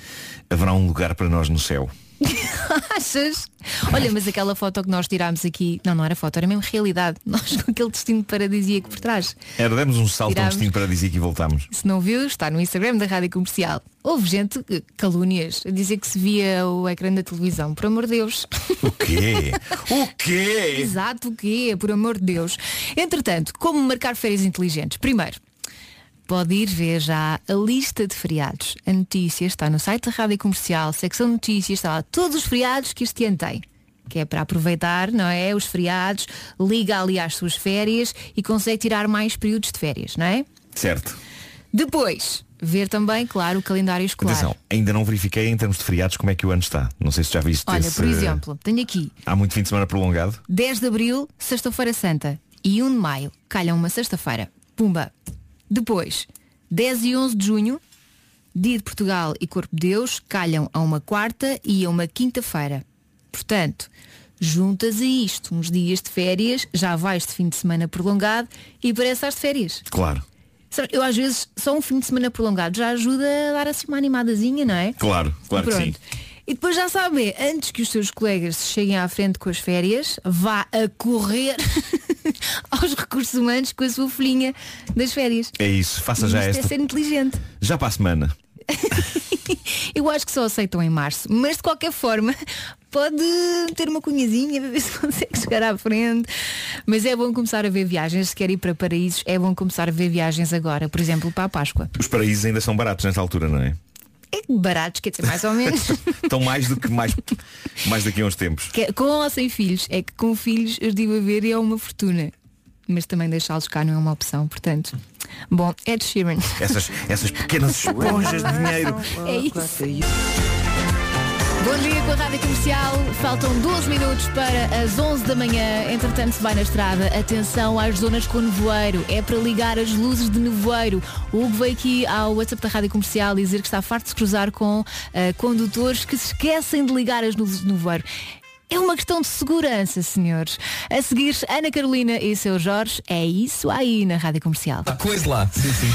haverá um lugar para nós no céu. Achas? Olha, mas aquela foto que nós tirámos aqui, não, não era foto, era mesmo realidade. Nós com aquele destino paradisíaco por trás. Era, demos um salto Tirámos. destino paradisíaco e voltámos. Se não viu, está no Instagram da Rádio Comercial. Houve gente, eh, calúnias, a dizer que se via o ecrã da televisão. Por amor de Deus. O quê? o quê? Exato, o quê? Por amor de Deus. Entretanto, como marcar férias inteligentes? Primeiro, pode ir ver já a lista de feriados. A notícia está no site da Rádio Comercial, secção notícias, está lá todos os feriados que este ano tem. Que é para aproveitar, não é? Os feriados, liga ali às suas férias e consegue tirar mais períodos de férias, não é? Certo. Depois, ver também, claro, o calendário escolar. Atenção, ainda não verifiquei em termos de feriados como é que o ano está. Não sei se já viste Olha, esse- por exemplo, tenho aqui Há muito fim de semana prolongado. 10 de Abril, Sexta-feira Santa e 1 de Maio, calham uma sexta-feira. Pumba. Depois, 10 e 11 de Junho, Dia de Portugal e Corpo de Deus, calham a uma quarta e a uma quinta-feira. Portanto, juntas a isto uns dias de férias, já vais de fim de semana prolongado e parece às de férias. Claro. Eu às vezes, só um fim de semana prolongado já ajuda a dar assim uma animadazinha, não é? Claro, claro que sim. E depois já sabe, antes que os seus colegas se cheguem à frente com as férias, vá a correr aos recursos humanos com a sua folhinha das férias. É isso, faça já Isto é esta. ser inteligente. Já para a semana. Eu acho que só aceitam em março, mas de qualquer forma pode ter uma cunhazinha ver se consegue chegar à frente. Mas é bom começar a ver viagens. Se quer ir para paraísos, é bom começar a ver viagens agora, por exemplo, para a Páscoa. Os paraísos ainda são baratos nesta altura, não é? É baratos, quer dizer, mais ou menos. Estão mais do que mais, mais daqui a uns tempos. Que- com ou sem filhos. É que com filhos eu digo a ver e é uma fortuna. Mas também deixá-los cá não é uma opção, portanto. Bom, Ed Sheeran. Essas, essas pequenas esponjas de dinheiro. É isso. Bom dia com a Rádio Comercial. Faltam 12 minutos para as 11 da manhã. Entretanto, se vai na estrada, atenção às zonas com nevoeiro. É para ligar as luzes de nevoeiro. O Hugo veio aqui ao WhatsApp da Rádio Comercial dizer que está farto de se cruzar com eh, condutores que se esquecem de ligar as luzes de nevoeiro. É uma questão de segurança, senhores. A seguir, Ana Carolina e seu Jorge. É isso aí na Rádio Comercial. A coisa lá. Sim, sim.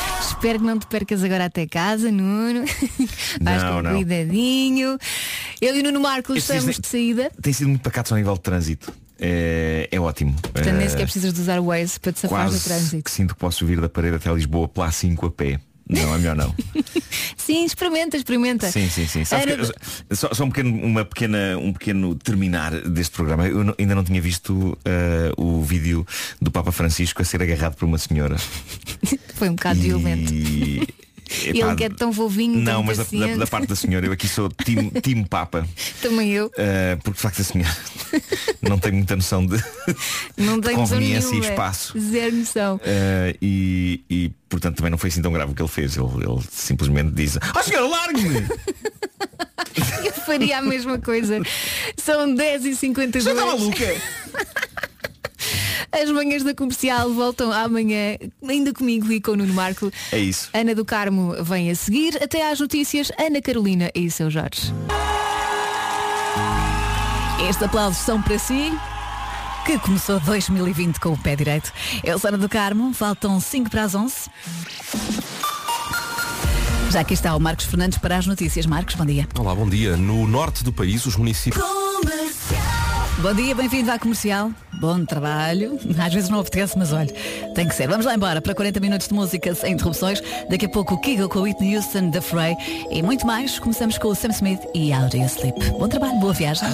Espero que não te percas agora até casa, Nuno. Vais Não, com não. cuidadinho. Eu e o Nuno Marcos Estes estamos de saída. Tem sido muito pacatos ao nível de trânsito. É, é ótimo. Portanto, nem sequer precisas de usar o Waze para te safar do trânsito. que sinto que posso vir da parede até Lisboa pela A5 a pé. Não, é melhor não. Sim, experimenta, experimenta. Sim, sim, sim. Ana- que- só, só um pequeno, uma pequena, um pequeno terminar deste programa. Eu não- ainda não tinha visto eh, o vídeo do Papa Francisco a ser agarrado por uma senhora. Foi um bocado violento. E, Ele epá, que é tão vovinho, Não, tão mas da, da- da parte da senhora, eu aqui sou time, time Papa. Também eu. eh, porque de facto a senhora não tem muita noção de, Não de conveniência e nenhuma. espaço. Zero noção. Eh, e, e, portanto também não foi assim tão grave o que ele fez. Ele, ele simplesmente disse, ó senhor, largue-me! Eu faria a mesma coisa. São 10h52. Você está maluca? As manhãs da comercial voltam amanhã, ainda comigo e com o Nuno Marco. É isso. Ana do Carmo vem a seguir. Até às notícias, Ana Carolina e seu Jorge. Estes aplausos são para si, que começou 2020 com o pé direito. Eu sou Ana do Carmo, faltam 5 para as 11. Já aqui está o Marcos Fernandes para as notícias. Marcos, bom dia. Olá, bom dia. No norte do país, os municípios. Bom dia, bem-vindo à comercial. Bom trabalho. Às vezes não apetece, mas olha, tem que ser. Vamos lá embora para 40 minutos de música sem interrupções. Daqui a pouco o Kegel com Whitney Houston, The Frey e muito mais. Começamos com o Sam Smith e Audio Sleep. Bom trabalho, boa viagem.